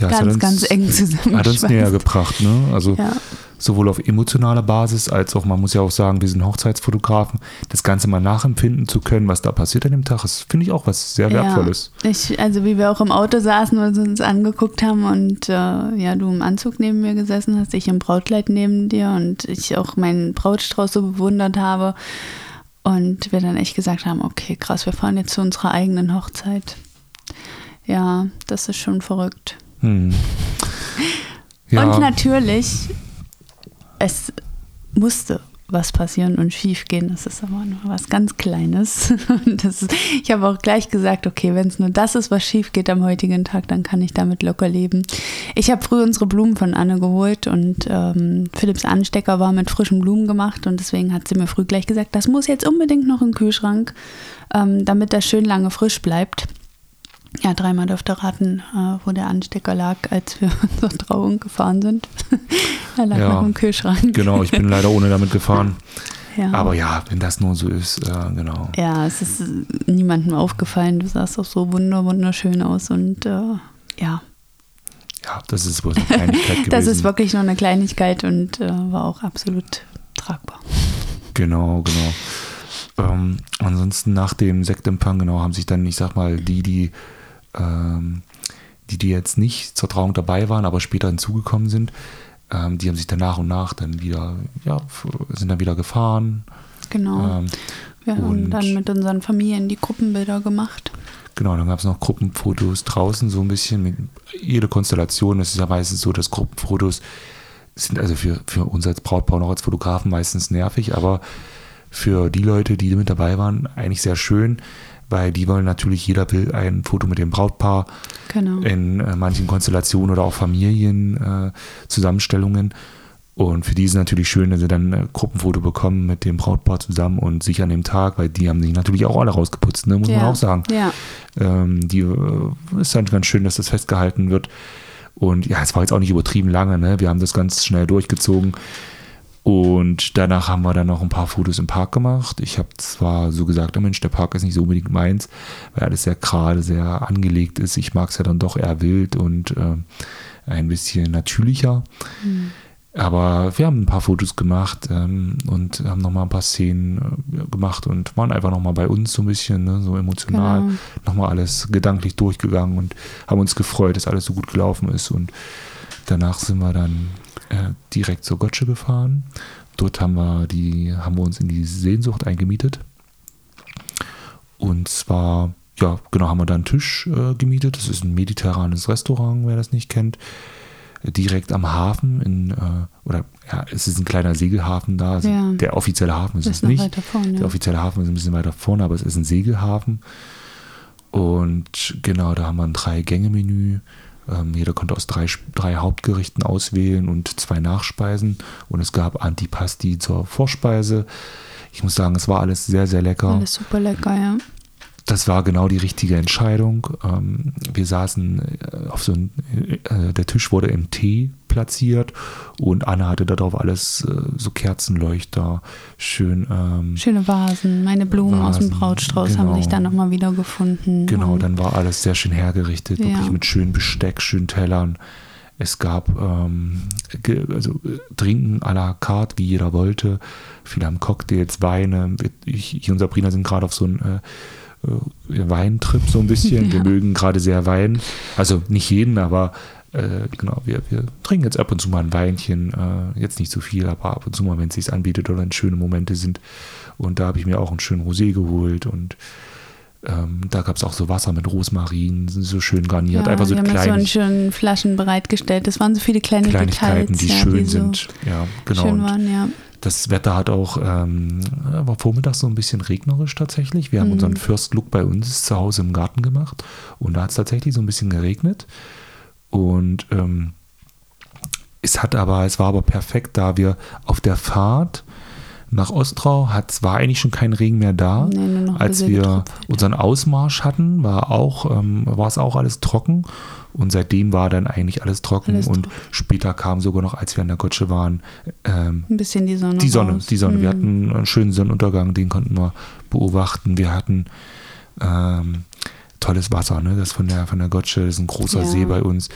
Ja, ganz, uns- ganz eng zusammengeschweißt. Hat uns näher gebracht, ne? Also Ja. sowohl auf emotionaler Basis als auch, man muss ja auch sagen, wir sind Hochzeitsfotografen, das Ganze mal nachempfinden zu können, was da passiert an dem Tag, das finde ich auch was sehr Wertvolles. Ja, ich, also wie wir auch im Auto saßen und uns angeguckt haben und äh, ja, du im Anzug neben mir gesessen hast, ich im Brautkleid neben dir und ich auch meinen Brautstrauß so bewundert habe und wir dann echt gesagt haben, okay, krass, wir fahren jetzt zu unserer eigenen Hochzeit. Ja, das ist schon verrückt. Hm. Ja, Und natürlich, es musste was passieren und schief gehen. Das ist aber nur was ganz Kleines. Ist, ich habe auch gleich gesagt, okay, wenn es nur das ist, was schief geht am heutigen Tag, dann kann ich damit locker leben. Ich habe früh unsere Blumen von Anne geholt und ähm, Philipps Anstecker war mit frischen Blumen gemacht und deswegen hat sie mir früh gleich gesagt, das muss jetzt unbedingt noch im Kühlschrank, ähm, damit das schön lange frisch bleibt. Ja, dreimal dürfte raten, äh, wo der Anstecker lag, als wir zur Trauung gefahren sind. er lag Ja, noch im Kühlschrank. genau, ich bin leider ohne damit gefahren. Ja. Aber ja, wenn das nur so ist, äh, genau. ja, es ist niemandem aufgefallen. Du sahst auch so wunder wunderschön aus und äh, ja, Ja, das ist wohl eine Kleinigkeit gewesen. das ist wirklich nur eine Kleinigkeit und äh, war auch absolut tragbar. Genau, genau. Ähm, ansonsten nach dem Sektempfang, genau, haben sich dann, ich sag mal, die, die, ähm, die, die jetzt nicht zur Trauung dabei waren, aber später hinzugekommen sind, ähm, die haben sich dann nach und nach dann wieder, ja, sind dann wieder gefahren. Genau. Ähm, wir haben und- dann mit unseren Familien die Gruppenbilder gemacht. Genau, dann gab es noch Gruppenfotos draußen, so ein bisschen. Mit, jede Konstellation, es ist ja meistens so, dass Gruppenfotos sind also für, für uns als Brautpaar noch als Fotografen meistens nervig, aber für die Leute, die mit dabei waren, eigentlich sehr schön, weil die wollen natürlich, jeder will ein Foto mit dem Brautpaar Genau. in äh, manchen Konstellationen oder auch Familien äh. Und für die ist es natürlich schön, dass sie dann ein Gruppenfoto bekommen mit dem Brautpaar zusammen und sich an dem Tag, weil die haben sich natürlich auch alle rausgeputzt, ne, muss Ja. man auch sagen. Ja. Ähm, die äh, ist dann ganz schön, dass das festgehalten wird. Und ja, es war jetzt auch nicht übertrieben lange, ne? Wir haben das ganz schnell durchgezogen. Und danach haben wir dann noch ein paar Fotos im Park gemacht. Ich habe zwar so gesagt, oh Mensch, der Park ist nicht so unbedingt meins, weil alles sehr gerade, sehr angelegt ist. Ich mag es ja dann doch eher wild und äh, ein bisschen natürlicher. Aber wir haben ein paar Fotos gemacht ähm, und haben nochmal ein paar Szenen äh, gemacht und waren einfach nochmal bei uns so ein bisschen, ne, so emotional, Genau. nochmal alles gedanklich durchgegangen und haben uns gefreut, dass alles so gut gelaufen ist. Und danach sind wir dann äh, direkt zur Gotsche gefahren. Dort haben wir, die, haben wir uns in die Sehnsucht eingemietet. Und zwar, ja, genau, haben wir da einen Tisch äh, gemietet. Das ist ein mediterranes Restaurant, wer das nicht kennt direkt am Hafen in, äh, oder ja, es ist ein kleiner Segelhafen da. Also Ja. Der offizielle Hafen ist es ist noch nicht. vorne. Der offizielle Hafen ist ein bisschen weiter vorne, aber es ist ein Segelhafen. Und genau, da haben wir ein Drei-Gänge-Menü. Ähm, jeder konnte aus drei, drei Hauptgerichten auswählen und zwei Nachspeisen. Und es gab Antipasti zur Vorspeise. Ich muss sagen, es war alles sehr, sehr lecker Alles super lecker, ja. Das war genau die richtige Entscheidung. Ähm, wir saßen äh, auf so ein, äh, der Tisch wurde im T platziert und Anna hatte darauf alles äh, so Kerzenleuchter, schön. Ähm, Schöne Vasen. Meine Blumen aus dem Vasen, Brautstrauß haben genau. sich dann nochmal wiedergefunden. Genau, Und dann war alles sehr schön hergerichtet, Ja. wirklich mit schönem Besteck, schönen Tellern. Es gab ähm, also, äh, Trinken à la carte, wie jeder wollte. Viele haben Cocktails, Weine. Ich, ich und Sabrina sind gerade auf so äh, äh, Weintrip so ein bisschen. Wir Ja. mögen gerade sehr Wein. Also nicht jeden, aber äh, genau, wir, wir trinken jetzt ab und zu mal ein Weinchen. Äh, jetzt nicht so viel, aber ab und zu mal, wenn es sich anbietet oder wenn schöne Momente sind. Und da habe ich mir auch einen schönen Rosé geholt und ähm, da gab es auch so Wasser mit Rosmarin, so schön garniert, ja, einfach so wir haben jetzt so in kleine schönen Flaschen bereitgestellt. Das waren so viele kleine Kleinigkeiten, Details, die ja, schön die so sind. Ja, genau. Schön waren, ja. Das Wetter hat auch, ähm, war vormittags so ein bisschen regnerisch tatsächlich. Wir haben Mhm. unseren First Look bei uns zu Hause im Garten gemacht und da hat es tatsächlich so ein bisschen geregnet. Und ähm, es hat aber, es war aber perfekt, da wir auf der Fahrt nach Ostrau hat, war eigentlich schon kein Regen mehr da. Nee, Als wir unseren Ausmarsch hatten, war auch, ähm, war es auch alles trocken. Und seitdem war dann eigentlich alles trocken. Alles und später kam sogar noch, als wir an der Gotsche waren, ähm, Ein bisschen die Sonne. die Sonne, raus. die Sonne. Wir Mhm. hatten einen schönen Sonnenuntergang, den konnten wir beobachten. Wir hatten ähm, tolles Wasser, ne? Das von der von der Gotsche, das ist ein großer Ja. See bei uns.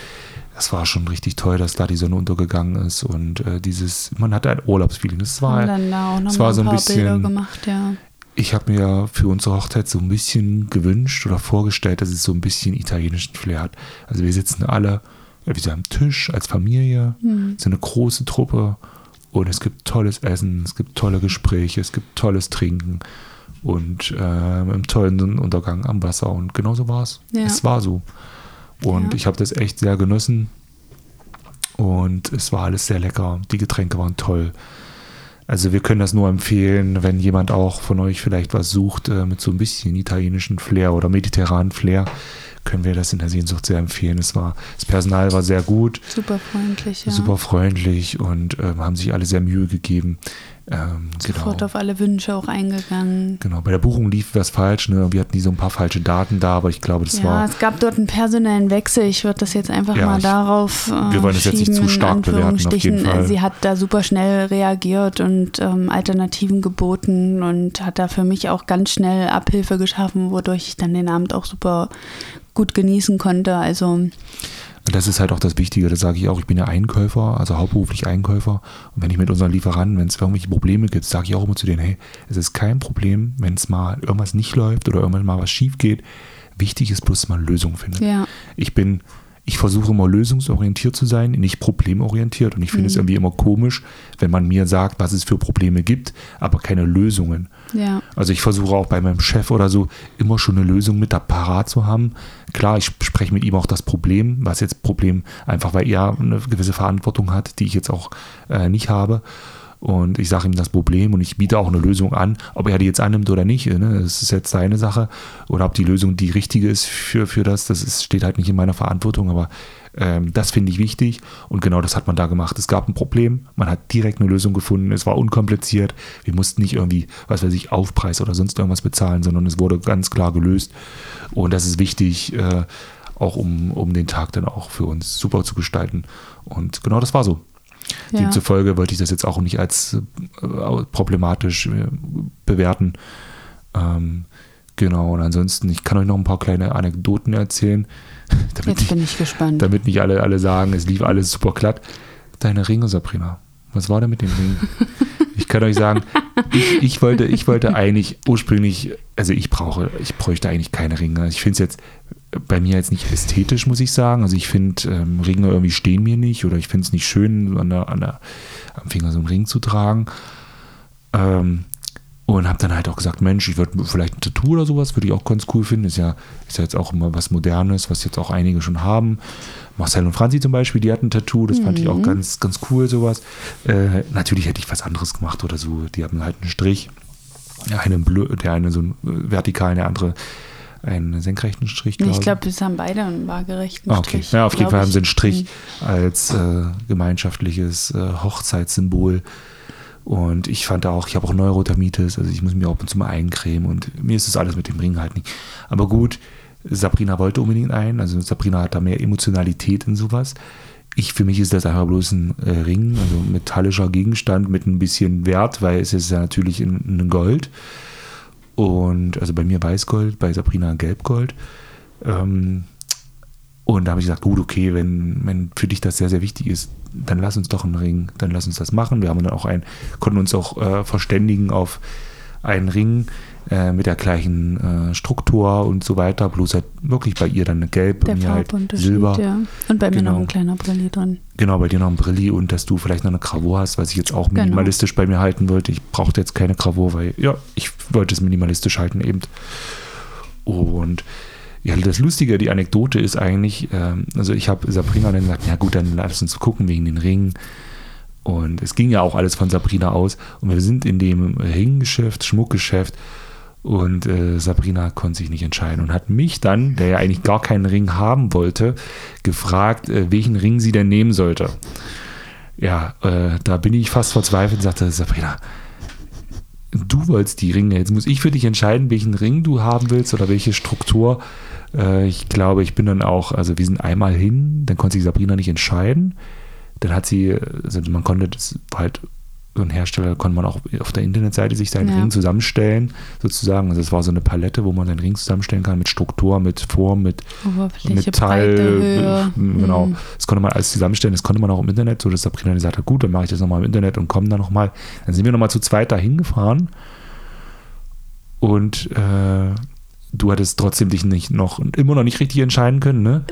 Das war schon richtig toll, dass da die Sonne untergegangen ist und äh, dieses, man hatte ein Urlaubsfeeling. Das war, haben dann da auch noch es mal war so ein Bilder bisschen- gemacht, ja. Ich habe mir für unsere Hochzeit so ein bisschen gewünscht oder vorgestellt, dass es so ein bisschen italienischen Flair hat. Also wir sitzen alle ja, wie so am Tisch als Familie, Mhm. so eine große Truppe und es gibt tolles Essen, es gibt tolle Gespräche, es gibt tolles Trinken und ähm, im tollen Sonnenuntergang am Wasser und genau so war es. Ja. Es war so. Und Ja. ich habe das echt sehr genossen und es war alles sehr lecker. Die Getränke waren toll. Also wir können das nur empfehlen, wenn jemand auch von euch vielleicht was sucht äh, mit so ein bisschen italienischen Flair oder mediterranen Flair, können wir das in der Sehnsucht sehr empfehlen. Es war, das Personal war sehr gut, Super freundlich, ja. super freundlich und ähm, haben sich alle sehr Mühe gegeben. Ähm, Sofort genau. auf alle Wünsche auch eingegangen. Genau, bei der Buchung lief was falsch. Ne? Wir hatten die so ein paar falsche Daten da, aber ich glaube, das ja, war es gab dort einen personellen Wechsel. Ich würde das jetzt einfach Ja, mal ich- darauf äh, wir wollen das jetzt nicht zu stark bewerten, auf jeden Fall. Sie hat da super schnell reagiert und ähm, Alternativen geboten und hat da für mich auch ganz schnell Abhilfe geschaffen, wodurch ich dann den Abend auch super gut genießen konnte. Also Das ist halt auch das Wichtige, das sage ich auch. Ich bin ja Einkäufer, also hauptberuflich Einkäufer. Und wenn ich mit unseren Lieferanten, wenn es irgendwelche Probleme gibt, sage ich auch immer zu denen, hey, es ist kein Problem, wenn es mal irgendwas nicht läuft oder irgendwann mal was schief geht. Wichtig ist bloß, dass man eine Lösung findet. ja, Ich bin, ich versuche immer lösungsorientiert zu sein, nicht problemorientiert. Und ich finde es irgendwie immer komisch, wenn man mir sagt, was es für Probleme gibt, aber keine Lösungen. ja. Also ich versuche auch bei meinem Chef oder so immer schon eine Lösung mit da parat zu haben. Klar, ich spreche mit ihm auch das Problem, was jetzt Problem einfach, weil er eine gewisse Verantwortung hat, die ich jetzt auch äh, nicht habe. Und ich sage ihm das Problem und ich biete auch eine Lösung an. Ob er die jetzt annimmt oder nicht, ne, das ist jetzt seine Sache. Oder ob die Lösung die richtige ist für, für das, das ist, steht halt nicht in meiner Verantwortung. Aber ähm, das finde ich wichtig. Und genau das hat man da gemacht. Es gab ein Problem, man hat direkt eine Lösung gefunden. Es war unkompliziert. Wir mussten nicht irgendwie, was weiß ich, Aufpreis oder sonst irgendwas bezahlen, sondern es wurde ganz klar gelöst. Und das ist wichtig. Äh, auch um, um den Tag dann auch für uns super zu gestalten. Und genau das war so. Ja. Demzufolge wollte ich das jetzt auch nicht als äh, problematisch äh, bewerten. Ähm, genau, und ansonsten, ich kann euch noch ein paar kleine Anekdoten erzählen. Damit jetzt bin ich gespannt. Damit nicht alle, alle sagen, es lief alles super glatt. Deine Ringe, Sabrina. Was war da mit den Ringen? Ich kann euch sagen, ich, ich, wollte, ich wollte eigentlich ursprünglich, also ich brauche, ich bräuchte eigentlich keine Ringe. Ich finde es jetzt bei mir jetzt nicht ästhetisch, muss ich sagen. Also ich finde, ähm, Ringe irgendwie stehen mir nicht oder ich finde es nicht schön, an der, an der, am Finger so einen Ring zu tragen. Ähm, und habe dann halt auch gesagt, Mensch, ich würde vielleicht ein Tattoo oder sowas, würde ich auch ganz cool finden. Ist ja, ist ja jetzt auch immer was Modernes, was jetzt auch einige schon haben. Marcel und Franzi zum Beispiel, die hatten ein Tattoo, das mhm. fand ich auch mhm. ganz, ganz cool, sowas. Äh, natürlich hätte ich was anderes gemacht oder so. Die haben halt einen Strich. Der eine, der eine so einen vertikalen, der andere einen senkrechten Strich, glaube ich. glaube, es haben beide einen waagerechten ah, okay. Strich. Ja, auf jeden Fall haben sie einen Strich mhm. als äh, gemeinschaftliches äh, Hochzeitssymbol. Und ich fand auch, ich habe auch Neurodermitis, also ich muss mir auch und zu mal eincremen und mir ist das alles mit dem Ring halt nicht. Aber gut, Sabrina wollte unbedingt einen, also Sabrina hat da mehr Emotionalität in sowas. Ich, für mich ist das einfach bloß ein äh, Ring, also metallischer Gegenstand mit ein bisschen Wert, weil es ist ja natürlich in, in Gold. Und also bei mir Weißgold, bei Sabrina Gelbgold. Ähm, und da habe ich gesagt, gut, okay, wenn, wenn für dich das sehr, sehr wichtig ist, dann lass uns doch einen Ring, dann lass uns das machen. Wir haben dann auch ein, konnten uns auch äh, verständigen auf einen Ring, äh, mit der gleichen äh, Struktur und so weiter, bloß halt wirklich bei ihr dann gelb, der bei mir halt silber. Ja. Und bei genau. mir noch ein kleiner Brilli drin. Genau, bei dir noch ein Brilli und dass du vielleicht noch eine Gravur hast, was ich jetzt auch genau. minimalistisch genau. bei mir halten wollte. Ich brauchte jetzt keine Gravur, weil ja, ich wollte es minimalistisch halten eben. Und ja, das Lustige, die Anekdote ist eigentlich, ähm, also ich habe Sabrina dann gesagt, ja gut, dann lass uns gucken wegen den Ringen. Und es ging ja auch alles von Sabrina aus. Und wir sind in dem Ringgeschäft, Schmuckgeschäft und äh, Sabrina konnte sich nicht entscheiden und hat mich dann, der ja eigentlich gar keinen Ring haben wollte, gefragt, äh, welchen Ring sie denn nehmen sollte. Ja, äh, da bin ich fast verzweifelt und sagte, Sabrina, du wolltest die Ringe, jetzt muss ich für dich entscheiden, welchen Ring du haben willst oder welche Struktur. Äh, ich glaube, ich bin dann auch, also wir sind einmal hin, dann konnte sich Sabrina nicht entscheiden. Dann hat sie, also man konnte, das halt so ein Hersteller konnte man auch auf der Internetseite sich seinen ja. Ring zusammenstellen, sozusagen. Also es war so eine Palette, wo man seinen Ring zusammenstellen kann mit Struktur, mit Form, mit Metall. Breite, genau. Mhm. Das konnte man alles zusammenstellen. Das konnte man auch im Internet, so dass Sabrina gesagt hat, gut, dann mache ich das nochmal im Internet und komme dann nochmal. Dann sind wir nochmal zu zweit da hingefahren und äh, du hattest trotzdem dich nicht noch immer noch nicht richtig entscheiden können, ne?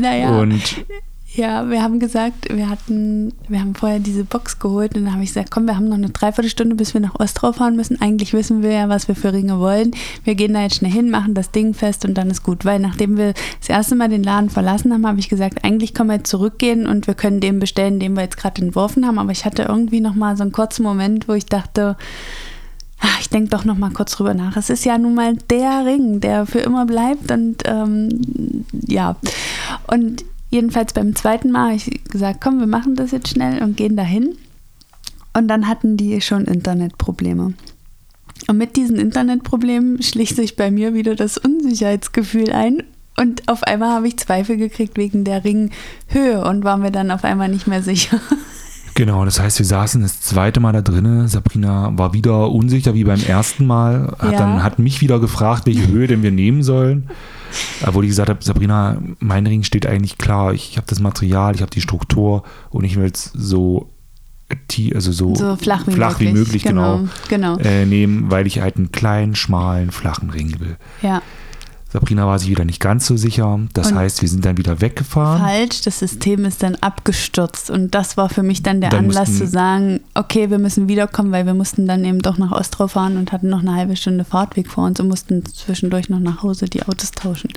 Naja. Und ja, wir haben gesagt, wir hatten, wir haben vorher diese Box geholt und dann habe ich gesagt, komm, wir haben noch eine Dreiviertelstunde, bis wir nach Ostrau fahren müssen. Eigentlich wissen wir ja, was wir für Ringe wollen. Wir gehen da jetzt schnell hin, machen das Ding fest und dann ist gut. Weil nachdem wir das erste Mal den Laden verlassen haben, habe ich gesagt, eigentlich können wir jetzt zurückgehen und wir können den bestellen, den wir jetzt gerade entworfen haben. Aber ich hatte irgendwie noch mal so einen kurzen Moment, wo ich dachte, ach, ich denke doch noch mal kurz drüber nach. Es ist ja nun mal der Ring, der für immer bleibt und ähm, ja. Und Jedenfalls beim zweiten Mal habe ich gesagt, komm, wir machen das jetzt schnell und gehen dahin. Und dann hatten die schon Internetprobleme. Und mit diesen Internetproblemen schlich sich bei mir wieder das Unsicherheitsgefühl ein. Und auf einmal habe ich Zweifel gekriegt wegen der Ringhöhe und war mir dann auf einmal nicht mehr sicher. Genau, das heißt, wir saßen das zweite Mal da drinnen. Sabrina war wieder unsicher wie beim ersten Mal. Hat, ja. dann, hat mich wieder gefragt, welche Höhe denn wir nehmen sollen. Obwohl ich gesagt habe, Sabrina, mein Ring steht eigentlich klar. Ich, ich habe das Material, ich habe die Struktur und ich will es so also so, so flach wie flach möglich, wie möglich genau, genau. Äh, nehmen, weil ich halt einen kleinen, schmalen, flachen Ring will. Ja. Sabrina war sich wieder nicht ganz so sicher. Das und heißt, wir sind dann wieder weggefahren. Falsch, das System ist dann abgestürzt. Und das war für mich dann der dann Anlass zu sagen, okay, wir müssen wiederkommen, weil wir mussten dann eben doch nach Ostrau fahren und hatten noch eine halbe Stunde Fahrtweg vor uns und mussten zwischendurch noch nach Hause die Autos tauschen.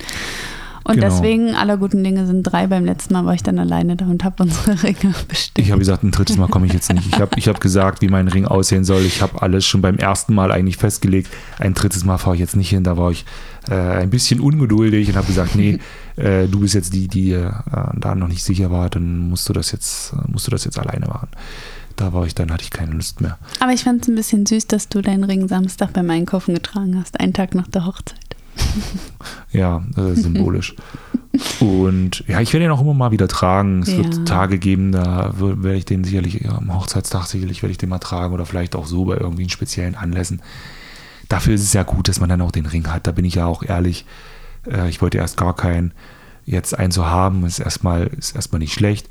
Und Genau. deswegen, aller guten Dinge sind drei. Beim letzten Mal war ich dann alleine da und habe unsere Ringe bestimmt. Ich habe gesagt, ein drittes Mal komme ich jetzt nicht. Ich habe ich hab gesagt, wie mein Ring aussehen soll. Ich habe alles schon beim ersten Mal eigentlich festgelegt. Ein drittes Mal fahre ich jetzt nicht hin. Da war ich äh, ein bisschen ungeduldig und habe gesagt, nee, äh, du bist jetzt die, die äh, da noch nicht sicher war, dann musst du das jetzt, musst du das jetzt alleine machen. Da war ich, dann hatte ich keine Lust mehr. Aber ich fand es ein bisschen süß, dass du deinen Ring Samstag beim Einkaufen getragen hast, einen Tag nach der Hochzeit. Ja, äh, symbolisch. Und ja, ich werde ihn auch immer mal wieder tragen. Es Ja. wird Tage geben, da werde ich den sicherlich am Hochzeitstag sicherlich werde ich den mal tragen oder vielleicht auch so bei irgendwie speziellen Anlässen. Dafür ist es ja gut, dass man dann auch den Ring hat. Da bin ich ja auch ehrlich. Äh, ich wollte erst gar keinen. Jetzt einen zu haben, ist erstmal, ist erstmal nicht schlecht.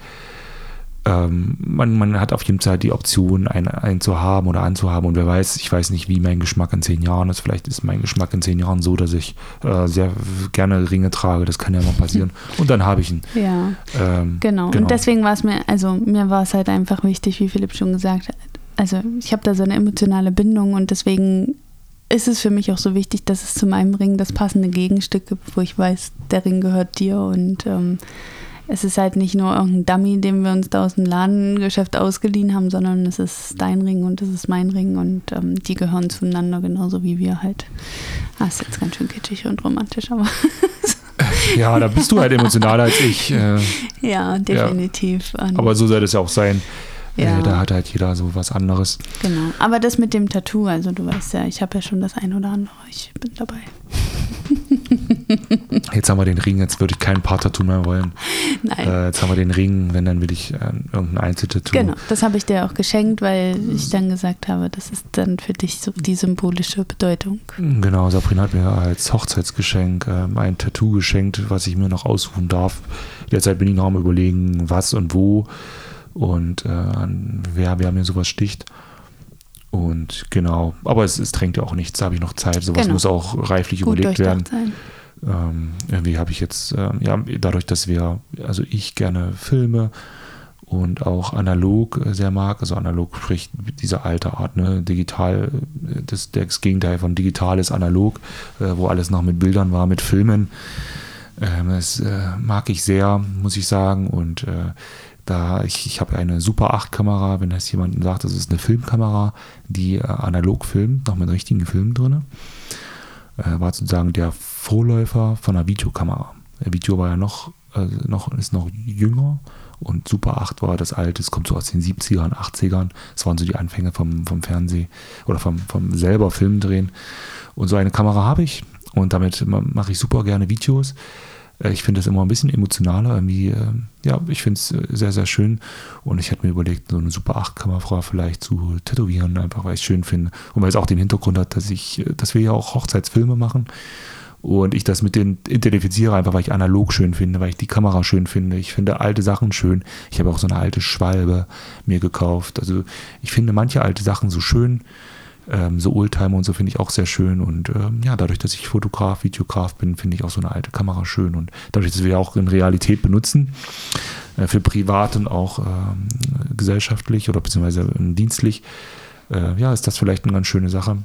Ähm, man, man hat auf jeden Fall die Option, einen, einen zu haben oder anzuhaben. Und wer weiß, ich weiß nicht, wie mein Geschmack in zehn Jahren ist. Vielleicht ist mein Geschmack in zehn Jahren so, dass ich äh, sehr gerne Ringe trage. Das kann ja mal passieren. Und dann habe ich ihn. Ja, Ähm, genau. Und deswegen war es mir, also mir war es halt einfach wichtig, wie Philipp schon gesagt hat. Also ich habe da so eine emotionale Bindung und deswegen ist es für mich auch so wichtig, dass es zu meinem Ring das passende Gegenstück gibt, wo ich weiß, der Ring gehört dir und ähm, es ist halt nicht nur irgendein Dummy, den wir uns da aus dem Ladengeschäft ausgeliehen haben, sondern es ist dein Ring und es ist mein Ring und ähm, die gehören zueinander genauso wie wir halt. Ah, ist jetzt ganz schön kitschig und romantisch, aber Ja, da bist du halt emotionaler als ich. Äh, ja, definitiv. Und- aber so soll das ja auch sein. Ja. Äh, da hat halt jeder so was anderes. Genau. Aber das mit dem Tattoo, also du weißt ja, ich habe ja schon das ein oder andere. Ich bin dabei. Jetzt haben wir den Ring, jetzt würde ich kein Paar-Tattoo mehr wollen. Nein. Äh, jetzt haben wir den Ring, wenn, dann will ich äh, irgendein Einzeltattoo. Genau, das habe ich dir auch geschenkt, weil ich dann gesagt habe, das ist dann für dich so die symbolische Bedeutung. Genau, Sabrina hat mir als Hochzeitsgeschenk ähm, ein Tattoo geschenkt, was ich mir noch aussuchen darf. Derzeit bin ich noch am überlegen, was und wo und äh, wer, wer mir sowas sticht. Und genau, aber es, es drängt ja auch nichts, da habe ich noch Zeit. Sowas Genau. muss auch reiflich Gut überlegt werden. sein. Ähm, irgendwie habe ich jetzt, ähm, ja, dadurch, dass wir, also ich gerne Filme und auch analog sehr mag, also analog sprich diese alte Art, ne, digital, das, das Gegenteil von digital ist analog, äh, wo alles noch mit Bildern war, mit Filmen. Ähm, das äh, mag ich sehr, muss ich sagen. Und äh, da ich, ich habe eine Super 8 Kamera, wenn das jemandem sagt, das ist eine Filmkamera, die äh, analog filmt, noch mit richtigen Filmen drin äh, war sozusagen der Vorläufer von einer Videokamera. Der Video war ja noch, äh, noch, ist noch jünger und Super 8 war das alte, es kommt so aus den 70ern, 80ern. Das waren so die Anfänge vom, vom Fernseh oder vom, vom selber Filmdrehen. Und so eine Kamera habe ich und damit ma- mache ich super gerne Videos. Äh, Ich finde das immer ein bisschen emotionaler. Irgendwie, äh, ja, ich finde es äh, sehr, sehr schön. Und ich hätte mir überlegt, so eine Super 8-Kamera vielleicht zu tätowieren, einfach weil ich es schön finde. Und weil es auch den Hintergrund hat, dass ich, äh, dass wir ja auch Hochzeitsfilme machen. Und ich das mit den identifiziere, einfach weil ich analog schön finde, weil ich die Kamera schön finde. Ich finde alte Sachen schön. Ich habe auch so eine alte Schwalbe mir gekauft. Also ich finde manche alte Sachen so schön. Ähm, so Oldtimer und so finde ich auch sehr schön. Und ähm, ja, dadurch, dass ich Fotograf, Videograf bin, finde ich auch so eine alte Kamera schön. Und dadurch, dass wir auch in Realität benutzen, äh, für privat und auch ähm, gesellschaftlich oder beziehungsweise ähm, dienstlich, äh, ja, ist das vielleicht eine ganz schöne Sache.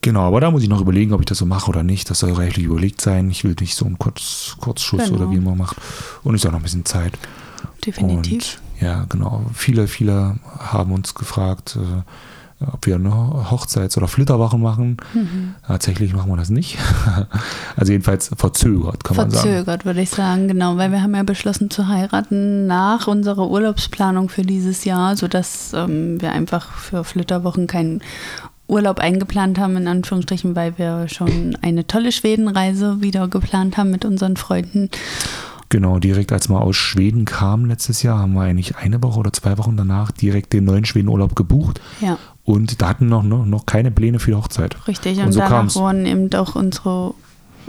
Genau, aber da muss ich noch überlegen, ob ich das so mache oder nicht. Das soll rechtlich überlegt sein. Ich will nicht so einen Kurz, Kurzschuss Genau. oder wie man macht. Und ist auch noch ein bisschen Zeit. Definitiv. Und, ja, genau. Viele, viele haben uns gefragt, äh, ob wir eine Hochzeits- oder Flitterwochen machen. Mhm. Tatsächlich machen wir das nicht. also jedenfalls verzögert, kann man sagen. Verzögert, würde ich sagen, genau, weil wir haben ja beschlossen zu heiraten nach unserer Urlaubsplanung für dieses Jahr, sodass ähm, wir einfach für Flitterwochen keinen Urlaub eingeplant haben, in Anführungsstrichen, weil wir schon eine tolle Schwedenreise wieder geplant haben mit unseren Freunden. Genau, direkt als wir aus Schweden kamen letztes Jahr, haben wir eigentlich eine Woche oder zwei Wochen danach direkt den neuen Schwedenurlaub gebucht. Ja, Und da hatten noch, noch, noch keine Pläne für die Hochzeit. richtig. Und Und, so danach kam's. wurden eben auch unsere,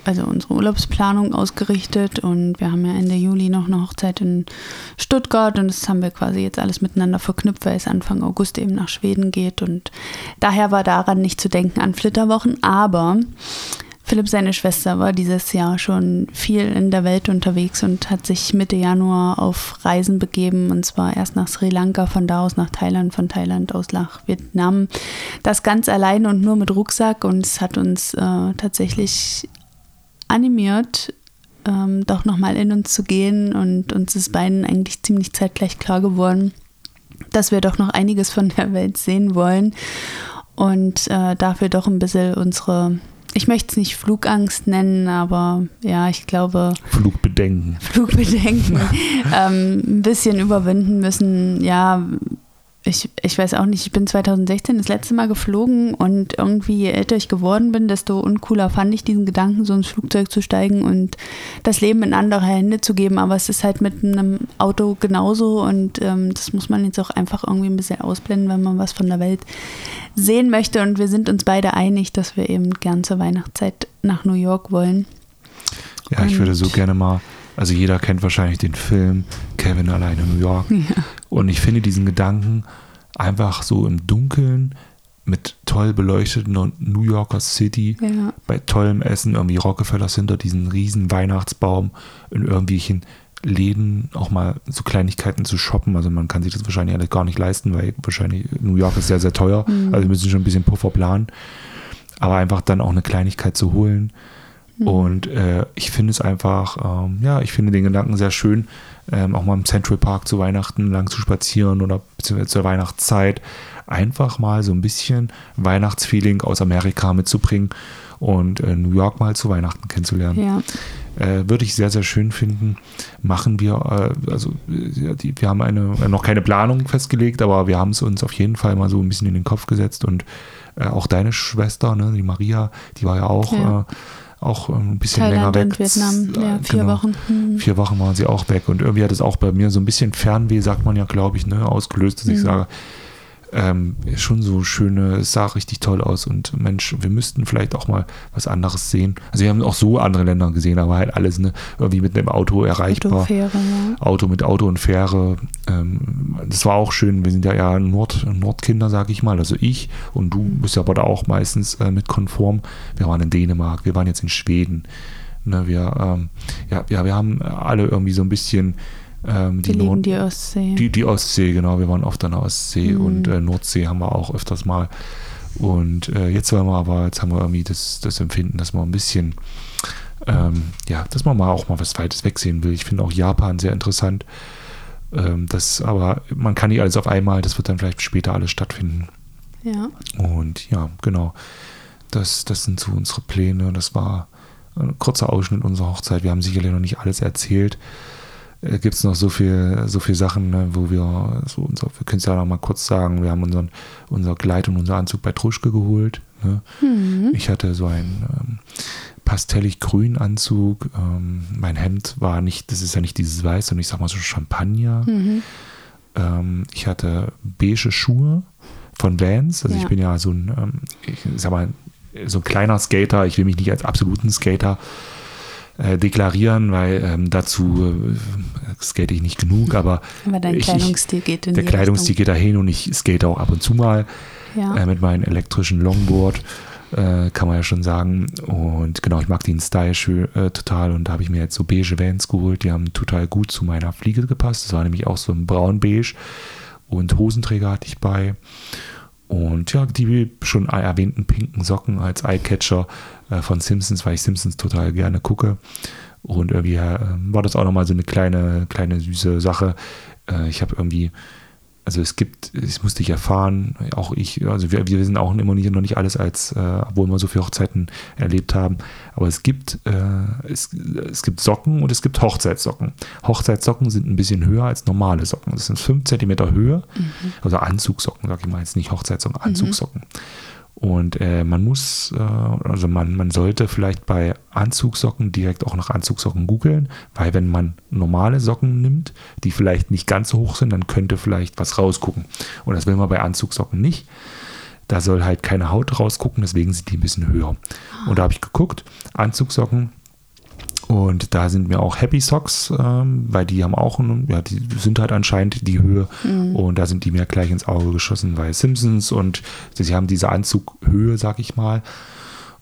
also unsere Urlaubsplanung ausgerichtet und wir haben ja Ende Juli noch eine Hochzeit in Stuttgart und das haben wir quasi jetzt alles miteinander verknüpft, weil es Anfang August eben nach Schweden geht und daher war daran nicht zu denken an Flitterwochen, aber Philipp, seine Schwester, war dieses Jahr schon viel in der Welt unterwegs und hat sich Mitte Januar auf Reisen begeben und zwar erst nach Sri Lanka, von da aus nach Thailand, von Thailand aus nach Vietnam. Das ganz allein und nur mit Rucksack und es hat uns äh, tatsächlich animiert, ähm, doch nochmal in uns zu gehen und uns ist beiden eigentlich ziemlich zeitgleich klar geworden, dass wir doch noch einiges von der Welt sehen wollen und äh, dafür doch ein bisschen unsere, ich möchte es nicht Flugangst nennen, aber ja, ich glaube. Flugbedenken. Flugbedenken. ähm, ein bisschen überwinden müssen, ja, ich, ich weiß auch nicht, ich bin 2016 das letzte Mal geflogen und irgendwie je älter ich geworden bin, desto uncooler fand ich diesen Gedanken, so ins Flugzeug zu steigen und das Leben in andere Hände zu geben. Aber es ist halt mit einem Auto genauso und ähm, das muss man jetzt auch einfach irgendwie ein bisschen ausblenden, wenn man was von der Welt sehen möchte. Und wir sind uns beide einig, dass wir eben gern zur Weihnachtszeit nach New York wollen. Ja, und ich würde so gerne mal also jeder kennt wahrscheinlich den Film Kevin allein in New York. Ja. Und ich finde diesen Gedanken einfach so im Dunkeln mit toll beleuchteten New Yorker City, ja. bei tollem Essen, irgendwie Rockefellers hinter diesen riesen Weihnachtsbaum in irgendwelchen Läden auch mal so Kleinigkeiten zu shoppen. Also man kann sich das wahrscheinlich gar nicht leisten, weil wahrscheinlich New York ist sehr, sehr teuer. Mhm. Also wir müssen schon ein bisschen Puffer planen. Aber einfach dann auch eine Kleinigkeit zu holen Mhm. Und äh, ich finde es einfach, ähm, ja, ich finde den Gedanken sehr schön, ähm, auch mal im Central Park zu Weihnachten lang zu spazieren oder beziehungsweise zur Weihnachtszeit einfach mal so ein bisschen Weihnachtsfeeling aus Amerika mitzubringen und äh, New York mal zu Weihnachten kennenzulernen. Ja. Äh, würde ich sehr, sehr schön finden. Machen wir, äh, also ja, die, wir haben eine, äh, noch keine Planung festgelegt, aber wir haben es uns auf jeden Fall mal so ein bisschen in den Kopf gesetzt und äh, auch deine Schwester, ne, die Maria, die war ja auch ja äh, auch ähm, ein bisschen Thailand länger weg. Vietnam, ja, vier genau. Wochen. Hm. Vier Wochen waren sie auch weg und irgendwie hat es auch bei mir so ein bisschen Fernweh, sagt man ja, glaube ich, ne, ausgelöst, dass hm. ich sage, ähm, schon so schöne, es sah richtig toll aus und Mensch, wir müssten vielleicht auch mal was anderes sehen. Also wir haben auch so andere Länder gesehen, aber halt alles ne, irgendwie mit einem Auto erreichbar. Auto, Fähre, ja. Auto mit Auto und Fähre. Ähm, das war auch schön. Wir sind ja eher Nord, Nordkinder, sag ich mal. Also ich und du bist ja aber da auch meistens äh, mit konform. Wir waren in Dänemark, wir waren jetzt in Schweden. Ne, wir, ähm, ja, ja, wir haben alle irgendwie so ein bisschen ähm, die, lieben Nord die Ostsee. Die, die Ostsee, genau. Wir waren oft an der Ostsee mhm. und äh, Nordsee haben wir auch öfters mal. Und äh, jetzt wollen wir aber, jetzt haben wir irgendwie das, das Empfinden, dass man ein bisschen, ähm, ja, dass man mal auch mal was Weites wegsehen will. Ich finde auch Japan sehr interessant. Ähm, das, aber man kann nicht alles auf einmal, das wird dann vielleicht später alles stattfinden. Ja. Und ja, genau. Das, das sind so unsere Pläne. Das war ein kurzer Ausschnitt unserer Hochzeit. Wir haben sicherlich noch nicht alles erzählt äh, gibt es noch so viel, so viel Sachen, ne, wo wir, so unser, wir können es ja noch mal kurz sagen, wir haben unseren, unser Kleid und unser Anzug bei Truschke geholt. Ne? Mhm. Ich hatte so einen ähm, pastellig grünen Anzug. Ähm, mein Hemd war nicht, das ist ja nicht dieses Weiß, sondern ich sag mal so Champagner. Mhm. Ähm, ich hatte beige Schuhe von Vans. Also ja. ich bin ja so ein, ähm, ich sag mal, so ein kleiner Skater. Ich will mich nicht als absoluten Skater äh, deklarieren, weil ähm, dazu äh, skate ich nicht genug, aber, aber dein ich, Kleidungsstil geht in Der Kleidungsstil Richtung. geht dahin und ich skate auch ab und zu mal ja. äh, mit meinem elektrischen Longboard, äh, kann man ja schon sagen. Und genau, ich mag den Style schön, äh, total und da habe ich mir jetzt so beige Vans geholt, die haben total gut zu meiner Fliege gepasst. Das war nämlich auch so ein braun-beige und Hosenträger hatte ich bei. Und ja, die schon erwähnten pinken Socken als Eyecatcher äh, von Simpsons, weil ich Simpsons total gerne gucke. Und irgendwie äh, war das auch nochmal so eine kleine, kleine süße Sache. Äh, ich habe irgendwie also es gibt, das musste ich erfahren, auch ich, also wir, wir sind auch immer nicht, noch nicht alles als, äh, obwohl wir so viele Hochzeiten erlebt haben, aber es gibt, äh, es, es gibt Socken und es gibt Hochzeitssocken. Hochzeitssocken sind ein bisschen höher als normale Socken. Das sind 5 cm Höhe, mhm. also Anzugsocken, sag ich mal jetzt nicht Hochzeitssocken, Anzugsocken. Mhm. Und äh, man muss, äh, also man, man sollte vielleicht bei Anzugsocken direkt auch nach Anzugsocken googeln, weil wenn man normale Socken nimmt, die vielleicht nicht ganz so hoch sind, dann könnte vielleicht was rausgucken. Und das will man bei Anzugsocken nicht. Da soll halt keine Haut rausgucken, deswegen sind die ein bisschen höher. Und da habe ich geguckt, Anzugsocken und da sind mir auch Happy Socks, ähm, weil die haben auch, ja, die sind halt anscheinend die Höhe. Mhm. Und da sind die mir gleich ins Auge geschossen, weil Simpsons und sie haben diese Anzughöhe, sag ich mal.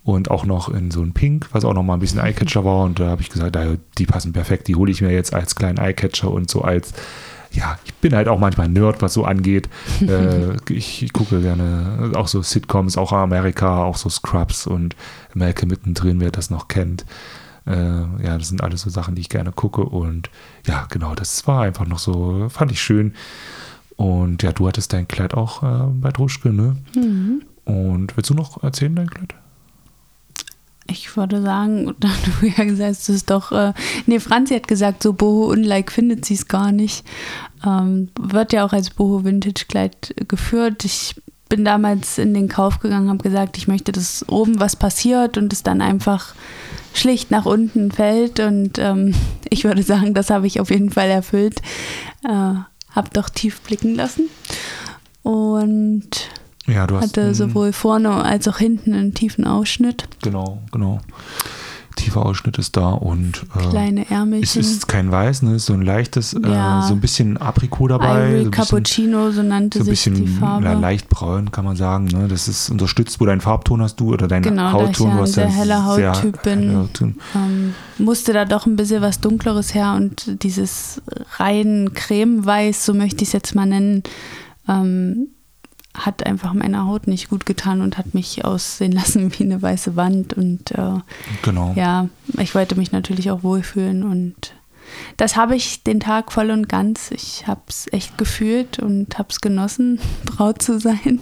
Und auch noch in so ein Pink, was auch noch mal ein bisschen Eyecatcher war. Und da habe ich gesagt, die passen perfekt, die hole ich mir jetzt als kleinen Eyecatcher und so als ja, ich bin halt auch manchmal Nerd, was so angeht. äh, ich, ich, gucke gerne auch so Sitcoms, auch Amerika, auch so Scrubs und Malcolm mittendrin, wer das noch kennt. Äh, ja, das sind alles so Sachen, die ich gerne gucke. Und ja, genau, das war einfach noch so, fand ich schön. Und ja, du hattest dein Kleid auch äh, bei Druschke, ne? Mhm. Und willst du noch erzählen, dein Kleid? Ich würde sagen, da du ja gesagt hast, es ist doch. Äh, nee, Franzi hat gesagt, so Boho-unlike findet sie es gar nicht. Ähm, wird ja auch als Boho-Vintage-Kleid geführt. Ich bin damals in den Kauf gegangen, habe gesagt, ich möchte, dass oben was passiert und es dann einfach schlicht nach unten fällt. Und ähm, ich würde sagen, das habe ich auf jeden Fall erfüllt. Äh, habe doch tief blicken lassen. Und ja, hatte sowohl vorne als auch hinten einen tiefen Ausschnitt. Genau, genau tiefer Ausschnitt ist da und äh, kleine Ärmelchen. Es ist kein Weiß, ne? so ein leichtes, äh, ja. äh, so ein bisschen Aprikot dabei. Ivory so Cappuccino, so nannte so sich die Farbe. Ja, leicht braun, kann man sagen. Ne? Das ist unterstützt, wo dein Farbton hast du oder dein genau, Hautton. Genau, da ich ja ein sehr heller Hauttyp bin, ähm, musste da doch ein bisschen was Dunkleres her und dieses rein Cremeweiß, so möchte ich es jetzt mal nennen, ähm, hat einfach meiner Haut nicht gut getan und hat mich aussehen lassen wie eine weiße Wand. Und äh, genau. ja, ich wollte mich natürlich auch wohlfühlen und das habe ich den Tag voll und ganz. Ich habe es echt gefühlt und habe es genossen, Braut zu sein.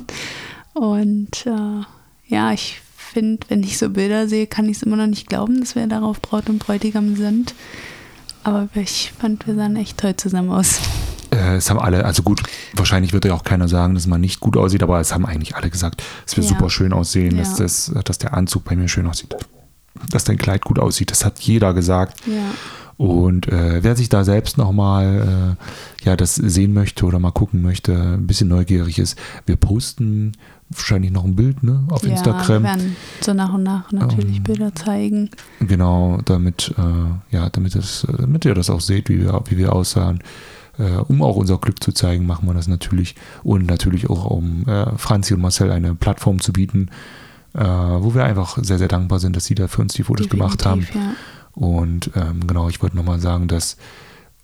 Und äh, ja, ich finde, wenn ich so Bilder sehe, kann ich es immer noch nicht glauben, dass wir darauf Braut und Bräutigam sind. Aber ich fand, wir sahen echt toll zusammen aus. Äh, es haben alle, also gut, wahrscheinlich wird ja auch keiner sagen, dass man nicht gut aussieht, aber es haben eigentlich alle gesagt, es wird ja. super schön aussehen, ja. dass, das, dass der Anzug bei mir schön aussieht, dass dein Kleid gut aussieht. Das hat jeder gesagt. Ja. Und äh, wer sich da selbst nochmal äh, ja, das sehen möchte oder mal gucken möchte, ein bisschen neugierig ist, wir posten wahrscheinlich noch ein Bild ne, auf ja, Instagram. Wir werden so nach und nach natürlich ähm, Bilder zeigen. Genau, damit, äh, ja, damit, das, damit ihr das auch seht, wie wir, wie wir aussahen äh, um auch unser Glück zu zeigen, machen wir das natürlich. Und natürlich auch, um äh, Franzi und Marcel eine Plattform zu bieten, äh, wo wir einfach sehr, sehr dankbar sind, dass sie da für uns die Fotos Definitiv, gemacht haben. Ja. Und ähm, genau, ich wollte nochmal sagen, dass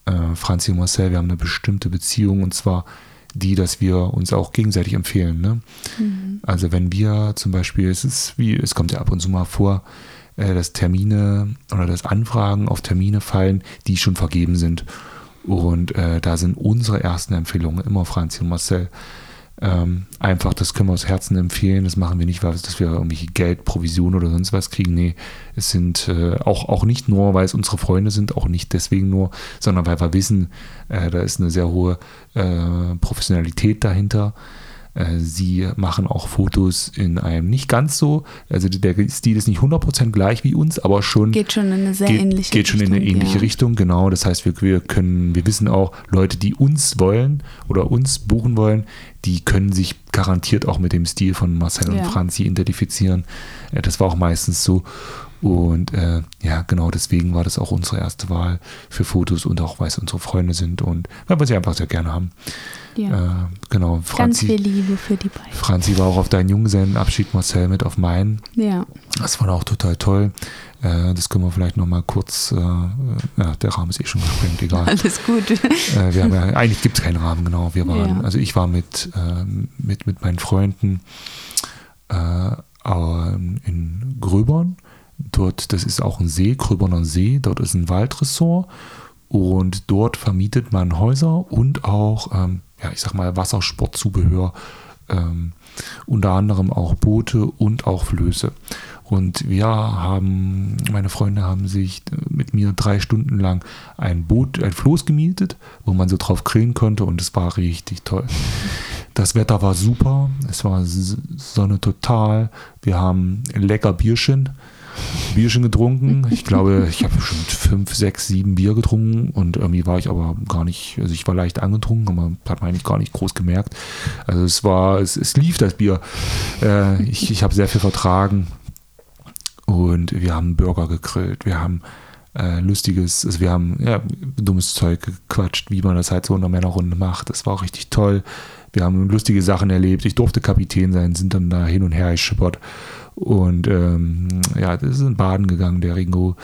äh, Franzi und Marcel, wir haben eine bestimmte Beziehung und zwar die, dass wir uns auch gegenseitig empfehlen. Ne? Mhm. Also wenn wir zum Beispiel, es ist wie, es kommt ja ab und zu mal vor, äh, dass Termine oder dass Anfragen auf Termine fallen, die schon vergeben sind. Und äh, da sind unsere ersten Empfehlungen immer Franzi und Marcel. Ähm, einfach, das können wir aus Herzen empfehlen. Das machen wir nicht, weil dass wir irgendwelche Geld, Provision oder sonst was kriegen. Nee, es sind äh, auch, auch nicht nur, weil es unsere Freunde sind, auch nicht deswegen nur, sondern weil wir wissen, äh, da ist eine sehr hohe äh, Professionalität dahinter. Äh, sie machen auch Fotos in einem nicht ganz so, also der Stil ist nicht 100% gleich wie uns, aber schon. Geht schon in eine sehr geht, ähnliche geht Richtung. Schon in eine ähnliche ja. Richtung, genau. Das heißt, wir, wir können, wir wissen auch, Leute, die uns wollen oder uns buchen wollen, die können sich garantiert auch mit dem Stil von Marcel und ja. Franzi identifizieren. Äh, das war auch meistens so. Und äh, ja, genau deswegen war das auch unsere erste Wahl für Fotos und auch, weil es unsere Freunde sind und weil wir sie einfach sehr gerne haben. Ja. Äh, genau. Franzi, Ganz viel Liebe für die beiden. Franzi war auch auf deinen Junggesellenabschied, Marcel mit auf meinen. Ja. Das war auch total toll. Äh, das können wir vielleicht nochmal kurz, äh, ja, der Rahmen ist eh schon gesprengt, egal. Alles gut. Äh, wir haben ja, eigentlich gibt es keinen Rahmen, genau. Wir waren, ja. also ich war mit, äh, mit, mit meinen Freunden äh, in Gröbern. Dort, das ist auch ein See, Gröberner See, dort ist ein Waldressort und dort vermietet man Häuser und auch ähm, ja, ich sag mal, Wassersportzubehör, ähm, unter anderem auch Boote und auch Flöße. Und wir haben, meine Freunde haben sich mit mir drei Stunden lang ein Boot, ein Floß gemietet, wo man so drauf grillen konnte und es war richtig toll. Das Wetter war super, es war Sonne total. Wir haben lecker Bierchen Bierchen getrunken. Ich glaube, ich habe schon fünf, sechs, sieben Bier getrunken und irgendwie war ich aber gar nicht, also ich war leicht angetrunken, aber hat man eigentlich gar nicht groß gemerkt. Also es war, es, es lief das Bier. Äh, ich ich habe sehr viel vertragen und wir haben Burger gegrillt. Wir haben äh, lustiges, also wir haben ja, dummes Zeug gequatscht, wie man das halt so in einer Männerrunde macht. Das war auch richtig toll. Wir haben lustige Sachen erlebt. Ich durfte Kapitän sein, sind dann da hin und her geschippert und ähm, ja, das ist in Baden gegangen, der Ringo.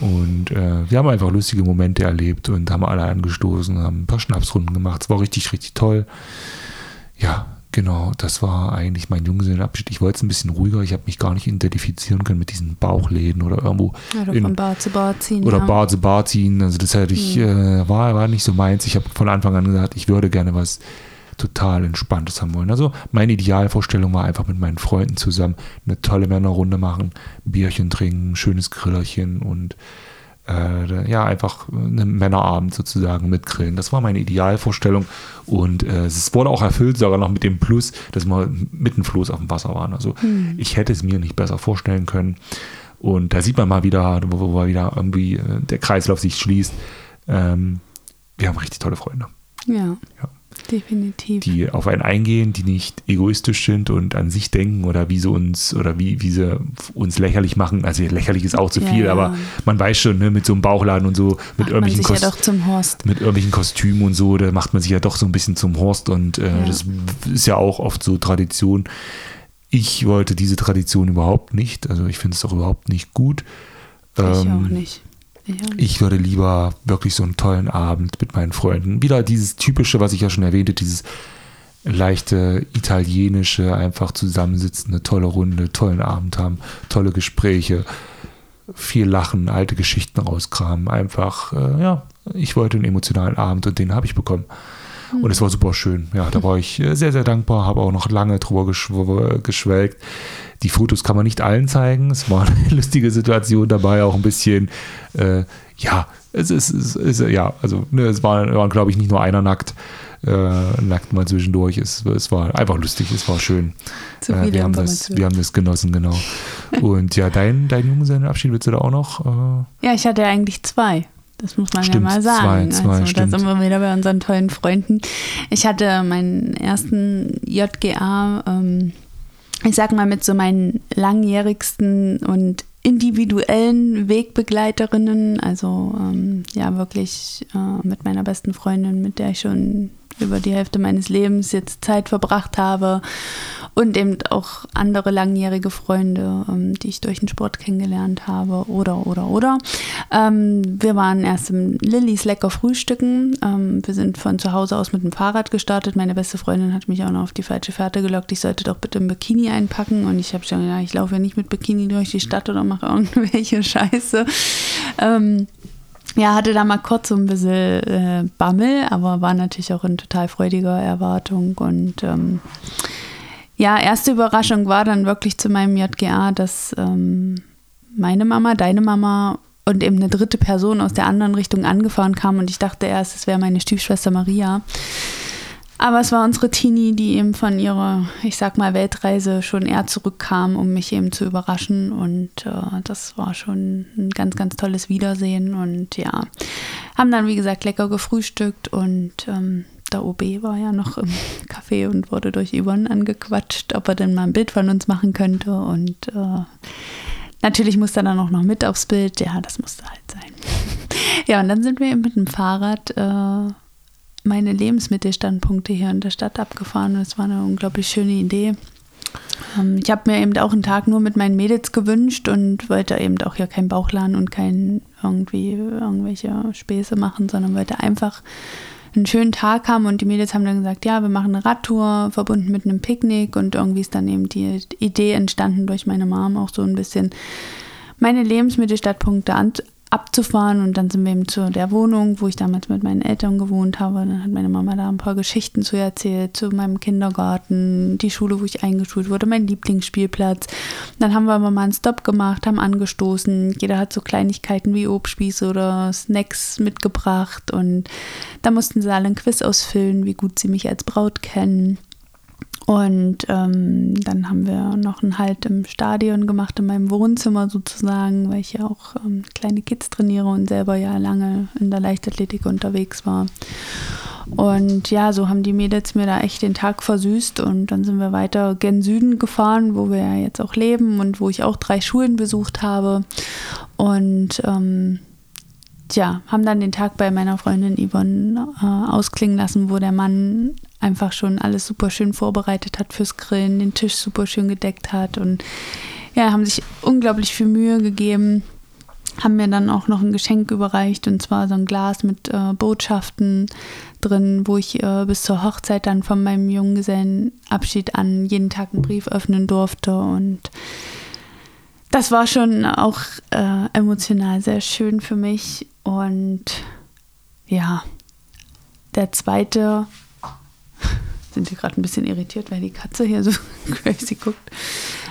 Und äh, wir haben einfach lustige Momente erlebt und haben alle angestoßen, haben ein paar Schnapsrunden gemacht. Es war richtig, richtig toll. Ja, Genau, das war eigentlich mein Junggesellenabschied. Ich wollte es ein bisschen ruhiger. Ich habe mich gar nicht identifizieren können mit diesen Bauchläden oder irgendwo. Oder in, von Bar zu Bar ziehen. oder ja. Bar zu Bar ziehen. Also das hätte ich, äh, war, war nicht so meins. Ich habe von Anfang an gesagt, ich würde gerne was total Entspanntes haben wollen. Also meine Idealvorstellung war einfach mit meinen Freunden zusammen eine tolle Männerrunde machen, Bierchen trinken, schönes Grillerchen und äh, ja, einfach einen Männerabend sozusagen mit Grillen. Das war meine Idealvorstellung und äh, es wurde auch erfüllt, sogar noch mit dem Plus, dass wir mitten Floß auf dem Wasser waren. Also ich hätte es mir nicht besser vorstellen können. Und da sieht man mal wieder, wo, wo wieder irgendwie äh, der Kreislauf sich schließt. Ähm, wir haben richtig tolle Freunde, Ja, Ja. Definitiv. die auf einen eingehen, die nicht egoistisch sind und an sich denken oder wie sie uns oder wie, wie sie uns lächerlich machen. Also lächerlich ist auch zu Ja, viel, ja. aber man weiß schon, ne, mit so einem Bauchladen und so, mit Macht man irgendwelchen sich ja Kost doch zum Horst. mit irgendwelchen Kostümen und so, da macht man sich ja doch so ein bisschen zum Horst und äh, Ja. das ist ja auch oft so Tradition. Ich wollte diese Tradition überhaupt nicht, also ich finde es auch überhaupt nicht gut. ich Ähm, auch nicht. Ich würde lieber wirklich so einen tollen Abend mit meinen Freunden. Wieder dieses typische, was ich ja schon erwähnte, dieses leichte italienische, einfach zusammensitzen, eine tolle Runde, tollen Abend haben, tolle Gespräche, viel lachen, alte Geschichten rauskramen. Einfach, äh, ja, ich wollte einen emotionalen Abend und den habe ich bekommen. Und es war super schön. Ja, da war ich äh, sehr, sehr dankbar, habe auch noch lange drüber geschw geschwelgt. Die Fotos kann man nicht allen zeigen. Es war eine lustige Situation dabei, auch ein bisschen, äh, ja, es ist, es ist, ja, also ne, es war, waren, glaube ich, nicht nur einer nackt, äh, nackt mal zwischendurch. Es, es war einfach lustig, es war schön. Zu Äh, wir, haben das, wir haben das genossen, genau. Und ja, dein, dein Junggesellenabschied willst du da auch noch? Äh, Ja, ich hatte ja eigentlich zwei. Das muss man Stimmt, ja mal sagen. zwei, zwei, also, da stimmt. sind wir wieder bei unseren tollen Freunden. Ich hatte meinen ersten JGA, ähm, ich sag mal, mit so meinen langjährigsten und individuellen Wegbegleiterinnen. Also ähm, ja, wirklich äh, mit meiner besten Freundin, mit der ich schon über die Hälfte meines Lebens jetzt Zeit verbracht habe und eben auch andere langjährige Freunde, ähm, die ich durch den Sport kennengelernt habe oder, oder, oder. Ähm, wir waren erst im Lillys lecker frühstücken. Ähm, wir sind von zu Hause aus mit dem Fahrrad gestartet. Meine beste Freundin hat mich auch noch auf die falsche Fährte gelockt. Ich sollte doch bitte ein Bikini einpacken und ich habe schon gedacht, ich laufe ja nicht mit Bikini durch die Stadt oder mache irgendwelche Scheiße. Ja, hatte da mal kurz so ein bisschen äh, Bammel, aber war natürlich auch in total freudiger Erwartung. Und ähm, ja, erste Überraschung war dann wirklich zu meinem JGA, dass ähm, meine Mama, deine Mama und eben eine dritte Person aus der anderen Richtung angefahren kam und ich dachte erst, es wäre meine Stiefschwester Maria. Aber es war unsere Tini, die eben von ihrer, ich sag mal, Weltreise schon eher zurückkam, um mich eben zu überraschen. Und äh, das war schon ein ganz, ganz tolles Wiedersehen. Und ja, haben dann, wie gesagt, lecker gefrühstückt und ähm, der OB war ja noch im Café und wurde durch Yvonne angequatscht, ob er denn mal ein Bild von uns machen könnte. Und äh, natürlich musste er dann auch noch mit aufs Bild. Ja, das musste halt sein. ja, und dann sind wir eben mit dem Fahrrad äh, meine Lebensmittelstandpunkte hier in der Stadt abgefahren. Das war eine unglaublich schöne Idee. Ähm, ich habe mir eben auch einen Tag nur mit meinen Mädels gewünscht und wollte eben auch hier keinen Bauchladen und kein irgendwie irgendwelche Späße machen, sondern wollte einfach einen schönen Tag haben und die Mädels haben dann gesagt, ja, wir machen eine Radtour verbunden mit einem Picknick und irgendwie ist dann eben die Idee entstanden durch meine Mom auch so ein bisschen meine Lebensmittelstadtpunkte an, abzufahren und dann sind wir eben zu der Wohnung, wo ich damals mit meinen Eltern gewohnt habe. Dann hat meine Mama da ein paar Geschichten zu erzählt, zu meinem Kindergarten, die Schule, wo ich eingeschult wurde, mein Lieblingsspielplatz. Dann haben wir aber mal einen Stop gemacht, haben angestoßen. Jeder hat so Kleinigkeiten wie Obstspieße oder Snacks mitgebracht und da mussten sie alle ein Quiz ausfüllen, wie gut sie mich als Braut kennen. Und ähm, dann haben wir noch einen Halt im Stadion gemacht, in meinem Wohnzimmer sozusagen, weil ich ja auch ähm, kleine Kids trainiere und selber ja lange in der Leichtathletik unterwegs war. Und ja, so haben die Mädels mir da echt den Tag versüßt und dann sind wir weiter gen Süden gefahren, wo wir ja jetzt auch leben und wo ich auch drei Schulen besucht habe. Und ähm, Tja, haben dann den Tag bei meiner Freundin Yvonne äh, ausklingen lassen, wo der Mann einfach schon alles super schön vorbereitet hat fürs Grillen, den Tisch super schön gedeckt hat und ja, haben sich unglaublich viel Mühe gegeben. haben mir dann auch noch ein Geschenk überreicht und zwar so ein Glas mit äh, Botschaften drin, wo ich äh, bis zur Hochzeit dann von meinem Junggesellenabschied an jeden Tag einen Brief öffnen durfte und das war schon auch äh, emotional sehr schön für mich und ja, der zweite sind hier gerade ein bisschen irritiert, weil die Katze hier so crazy guckt.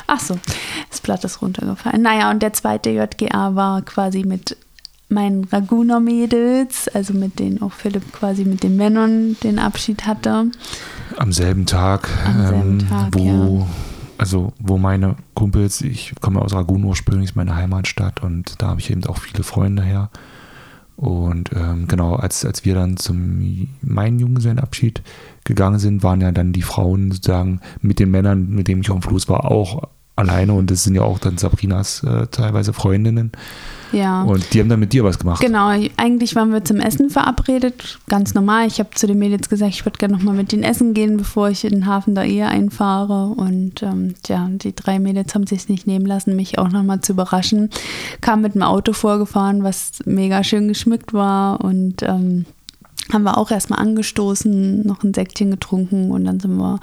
Ach so, das Blatt ist runtergefallen. Naja, und der zweite JGA war quasi mit meinen Raguner-Mädels, also mit denen auch Philipp quasi mit den Männern den Abschied hatte. Am selben Tag, Am selben ähm, Tag, wo, ja. also wo meine Kumpels, ich komme aus Ragun ursprünglich, ist meine Heimatstadt und da habe ich eben auch viele Freunde her. Und ähm, genau, als, als wir dann zum meinen Junggesellenabschied gegangen sind, waren ja dann die Frauen sozusagen mit den Männern, mit denen ich auf dem Floß war, auch alleine und das sind ja auch dann Sabrinas äh, teilweise Freundinnen. Ja. Und die haben dann mit dir was gemacht. Genau, eigentlich waren wir zum Essen verabredet, ganz normal. Ich habe zu den Mädels gesagt, ich würde gerne nochmal mit denen essen gehen, bevor ich in den Hafen der Ehe einfahre. Und ähm, ja, die drei Mädels haben sich nicht nehmen lassen, mich auch nochmal zu überraschen. Kam mit dem Auto vorgefahren, was mega schön geschmückt war und ähm, haben wir auch erstmal angestoßen, noch ein Säckchen getrunken und dann sind wir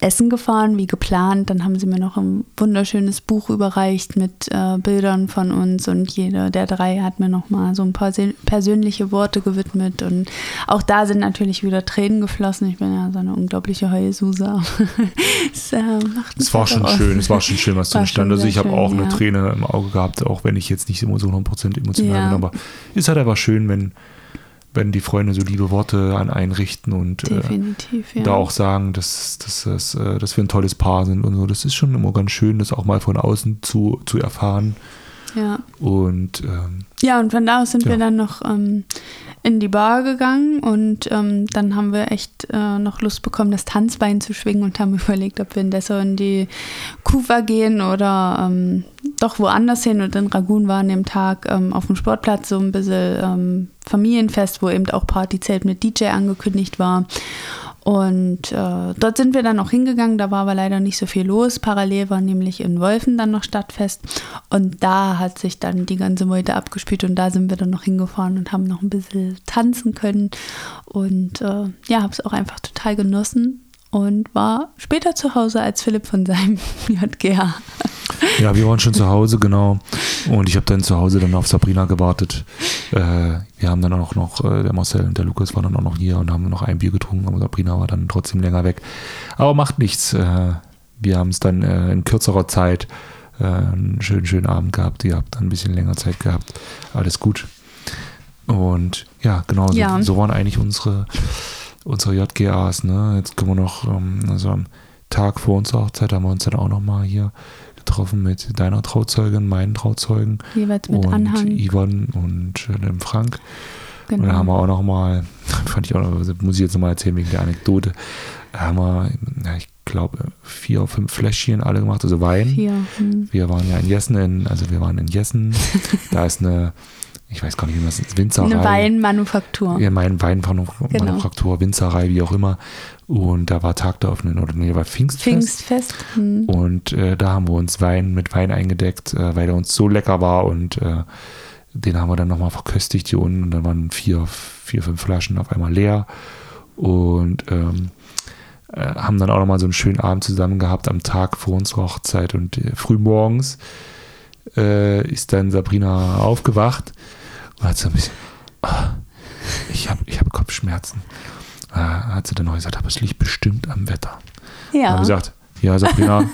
essen gefahren, wie geplant. Dann haben sie mir noch ein wunderschönes Buch überreicht mit äh, Bildern von uns und jede der drei hat mir noch mal so ein paar persönliche Worte gewidmet und auch da sind natürlich wieder Tränen geflossen. Ich bin ja so eine unglaubliche Heulsuse. es, äh, es war schon schön, es war schon schön, was da stand. Also ich habe auch eine ja. Träne im Auge gehabt, auch wenn ich jetzt nicht immer so 100% emotional ja. bin, aber es ist halt einfach schön, wenn wenn die Freunde so liebe Worte an einen richten und äh, ja. da auch sagen, dass, dass, dass, äh, dass wir ein tolles Paar sind und so. Das ist schon immer ganz schön, das auch mal von außen zu, zu erfahren. Ja. Und ähm, ja, und von da aus sind ja. wir dann noch ähm, in die Bar gegangen und ähm, dann haben wir echt äh, noch Lust bekommen, das Tanzbein zu schwingen und haben überlegt, ob wir in Dessau in die Kufa gehen oder ähm, doch woanders hin. Und in Ragun war an dem Tag ähm, auf dem Sportplatz so ein bisschen ähm, Familienfest, wo eben auch Partyzelt mit DJ angekündigt war. Und äh, dort sind wir dann auch hingegangen, da war aber leider nicht so viel los. Parallel war nämlich in Wolfen dann noch Stadtfest. Und da hat sich dann die ganze Meute abgespielt und da sind wir dann noch hingefahren und haben noch ein bisschen tanzen können. Und äh, ja, habe es auch einfach total genossen und war später zu Hause als Philipp von seinem JGA. Ja, wir waren schon zu Hause, genau. Und ich habe dann zu Hause dann auf Sabrina gewartet. Äh, wir haben dann auch noch, äh, der Marcel und der Lukas waren dann auch noch hier und haben noch ein Bier getrunken, aber Sabrina war dann trotzdem länger weg. Aber macht nichts. Äh, wir haben es dann äh, in kürzerer Zeit äh, einen schönen, schönen Abend gehabt. Ihr habt dann ein bisschen länger Zeit gehabt. Alles gut. Und ja, genau, so, ja. so waren eigentlich unsere unsere JGAs, ne? Jetzt können wir noch, ähm, also am Tag vor unserer Hochzeit haben wir uns dann auch nochmal hier getroffen mit deiner Trauzeugin, meinen Trauzeugen. Jeweils mit und Anhang. Ivan und äh, dem Frank. Genau. Und dann haben wir auch nochmal, fand ich auch noch, muss ich jetzt nochmal erzählen wegen der Anekdote, haben wir, ja, ich glaube, vier, fünf Fläschchen alle gemacht, also Wein. Vier. Hm. Wir waren ja in Jessen, in, also wir waren in Jessen. da ist eine ich weiß gar nicht, wie man es Winzerei. Eine Weinmanufaktur. Ja, mein Weinmanufaktur, genau. Winzerei, wie auch immer. Und da war Tag der offenen, oder nee, war Pfingstfest. Pfingstfest. Hm. Und äh, da haben wir uns Wein mit Wein eingedeckt, äh, weil der uns so lecker war und äh, den haben wir dann nochmal verköstigt hier unten und dann waren vier, vier, fünf Flaschen auf einmal leer und ähm, äh, haben dann auch nochmal so einen schönen Abend zusammen gehabt am Tag vor unserer Hochzeit und äh, frühmorgens äh, ist dann Sabrina aufgewacht und hat so ein bisschen, oh, ich habe ich hab Kopfschmerzen. Äh, hat sie dann noch gesagt, aber es liegt bestimmt am Wetter. Ja. habe gesagt, ja, Sabrina,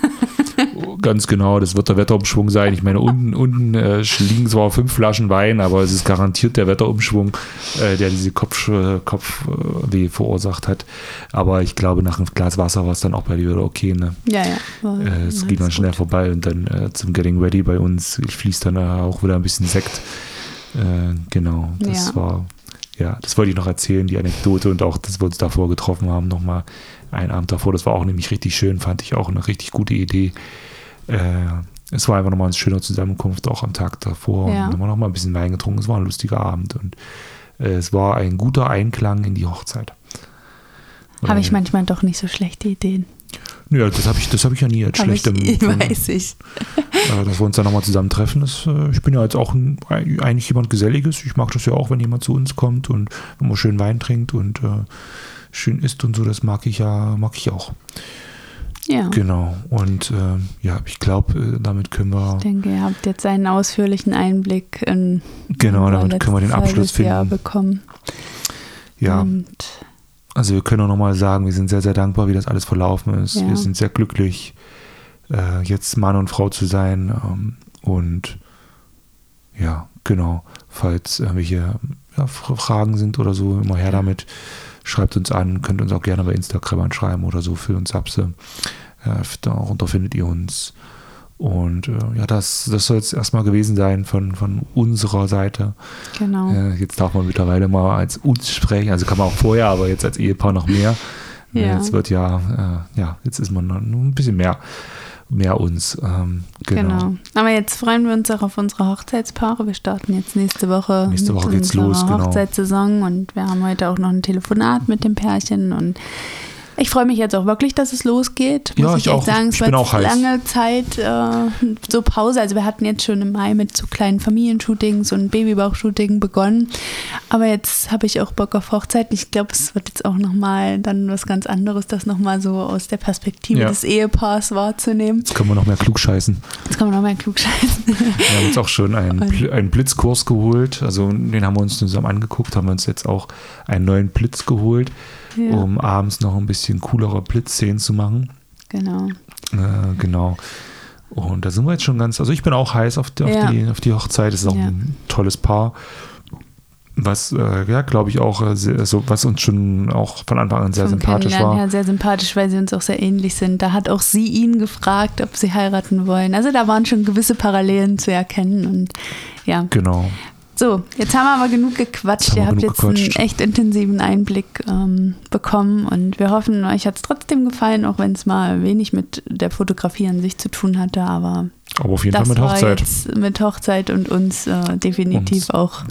ganz genau, das wird der Wetterumschwung sein. Ich meine, unten, unten äh, liegen zwar fünf Flaschen Wein, aber es ist garantiert der Wetterumschwung, äh, der diese Kopf, äh, Kopfweh verursacht hat. Aber ich glaube, nach einem Glas Wasser war es dann auch bei dir wieder okay. Ne? Ja, ja. Äh, es geht dann schnell gut. vorbei und dann äh, zum Getting Ready bei uns fließt dann auch wieder ein bisschen Sekt. Äh, genau, das ja. war, ja, das wollte ich noch erzählen, die Anekdote und auch, dass wir uns davor getroffen haben, nochmal einen Abend davor. Das war auch nämlich richtig schön, fand ich auch eine richtig gute Idee. Äh, es war einfach nochmal eine schöne Zusammenkunft, auch am Tag davor. Ja. Und haben wir nochmal ein bisschen Wein getrunken. Es war ein lustiger Abend und äh, es war ein guter Einklang in die Hochzeit. Habe ich manchmal doch nicht so schlechte Ideen. Ja, das habe ich, hab ich ja nie als schlecht ich, Weiß ich. äh, dass wir uns dann nochmal zusammen treffen. Das, äh, ich bin ja jetzt auch ein, eigentlich jemand Geselliges. Ich mag das ja auch, wenn jemand zu uns kommt und immer schön Wein trinkt und äh, schön isst und so. Das mag ich ja, mag ich auch. Ja. Genau. Und äh, ja, ich glaube, äh, damit können wir. Ich denke, ihr habt jetzt einen ausführlichen Einblick in genau, damit können wir den Abschluss halbes Jahr finden. bekommen. Ja, Und also wir können auch nochmal sagen, wir sind sehr, sehr dankbar, wie das alles verlaufen ist. Ja. Wir sind sehr glücklich, äh, jetzt Mann und Frau zu sein. Ähm, und ja, genau. Falls irgendwelche ja, Fragen sind oder so, immer her damit. Schreibt uns an, könnt uns auch gerne bei Instagram anschreiben oder so für uns Abse. Äh, darunter findet ihr uns. Und äh, ja, das, das soll jetzt erstmal gewesen sein von, von unserer Seite. genau. Äh, jetzt darf man mittlerweile mal als uns sprechen, also kann man auch vorher, aber jetzt als Ehepaar noch mehr. Äh, Ja. Jetzt wird ja, äh, ja, jetzt ist man noch ein bisschen mehr, mehr uns. Ähm, genau. Genau. Aber jetzt freuen wir uns auch auf unsere Hochzeitspaare. Wir starten jetzt nächste Woche. Nächste Woche geht's los, genau. Hochzeitssaison und wir haben heute auch noch ein Telefonat mit dem Pärchen und ich freue mich jetzt auch wirklich, dass es losgeht. Ja, muss ich ich echt auch. sagen. Ich Es war bin jetzt auch lange Zeit äh, so Pause. Also wir hatten jetzt schon im Mai mit so kleinen Familienshootings und Babybauchshooting begonnen. Aber jetzt habe ich auch Bock auf Hochzeiten. Ich glaube, es wird jetzt auch nochmal dann was ganz anderes, das nochmal so aus der Perspektive Ja. des Ehepaars wahrzunehmen. Jetzt können wir noch mehr klug scheißen. Jetzt kann man noch mehr klug scheißen. Wir haben uns auch schon einen, Und- einen Blitzkurs geholt. Also den haben wir uns zusammen angeguckt, haben wir uns jetzt auch einen neuen Blitz geholt, Ja. um abends noch ein bisschen coolere Blitzszenen zu machen. Genau. Äh, genau. Und da sind wir jetzt schon ganz, also ich bin auch heiß auf die, auf Ja. die, auf die Hochzeit. Es ist auch Ja. ein tolles Paar. Was, äh, ja, glaube ich auch, äh, sehr, also, was uns schon auch von Anfang an sehr Vom sympathisch war. her sehr sympathisch, weil sie uns auch sehr ähnlich sind. Da hat auch sie ihn gefragt, ob sie heiraten wollen. Also da waren schon gewisse Parallelen zu erkennen. Und ja, Genau. So, jetzt haben wir aber genug gequatscht. Haben Ihr habt jetzt einen gequatscht. echt intensiven Einblick ähm, bekommen und wir hoffen, euch hat es trotzdem gefallen, auch wenn es mal wenig mit der Fotografie an sich zu tun hatte. Aber Aber auf jeden das Fall mit war Hochzeit. jetzt mit Hochzeit und uns äh, definitiv Uns. auch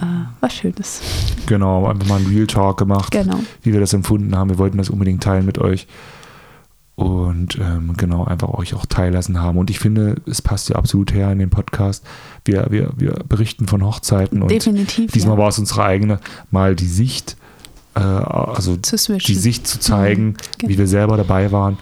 äh, was Schönes. Genau, einfach mal einen Real Talk gemacht, Genau. wie wir das empfunden haben. Wir wollten das unbedingt teilen mit euch. Und ähm, genau, einfach euch auch teillassen haben. Und ich finde, es passt ja absolut her in den Podcast. Wir, wir, wir berichten von Hochzeiten und Definitiv. diesmal ja. war es unsere eigene, mal die Sicht, äh, also die Sicht zu zeigen, genau. wie wir selber dabei waren,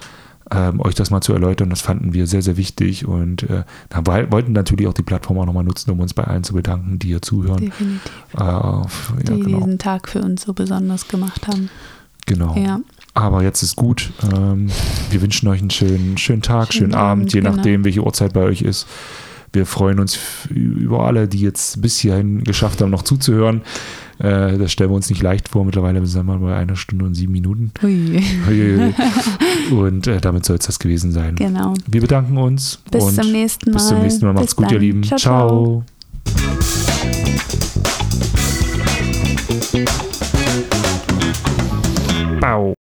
ähm, euch das mal zu erläutern. Das fanden wir sehr, sehr wichtig und äh, da woll- wollten natürlich auch die Plattform auch nochmal nutzen, um uns bei allen zu bedanken, die hier zuhören. Definitiv. Äh, auf- ja, die genau. diesen Tag für uns so besonders gemacht haben. genau. Ja, Aber jetzt ist gut. Ähm, wir wünschen euch einen schönen, schönen Tag, schönen, Schönen Abend, Abend, je genau. nachdem, welche Uhrzeit bei euch ist. Wir freuen uns über alle, die jetzt bis hierhin geschafft haben, noch zuzuhören. Äh, das stellen wir uns nicht leicht vor. Mittlerweile sind wir bei einer Stunde und sieben Minuten. Uiuiui. Und äh, damit soll es das gewesen sein. genau. Wir bedanken uns. Bis und zum nächsten Mal. Bis zum nächsten Mal. Macht's Bis gut, ihr dann. Lieben. Ciao, ciao. Ciao. Bau.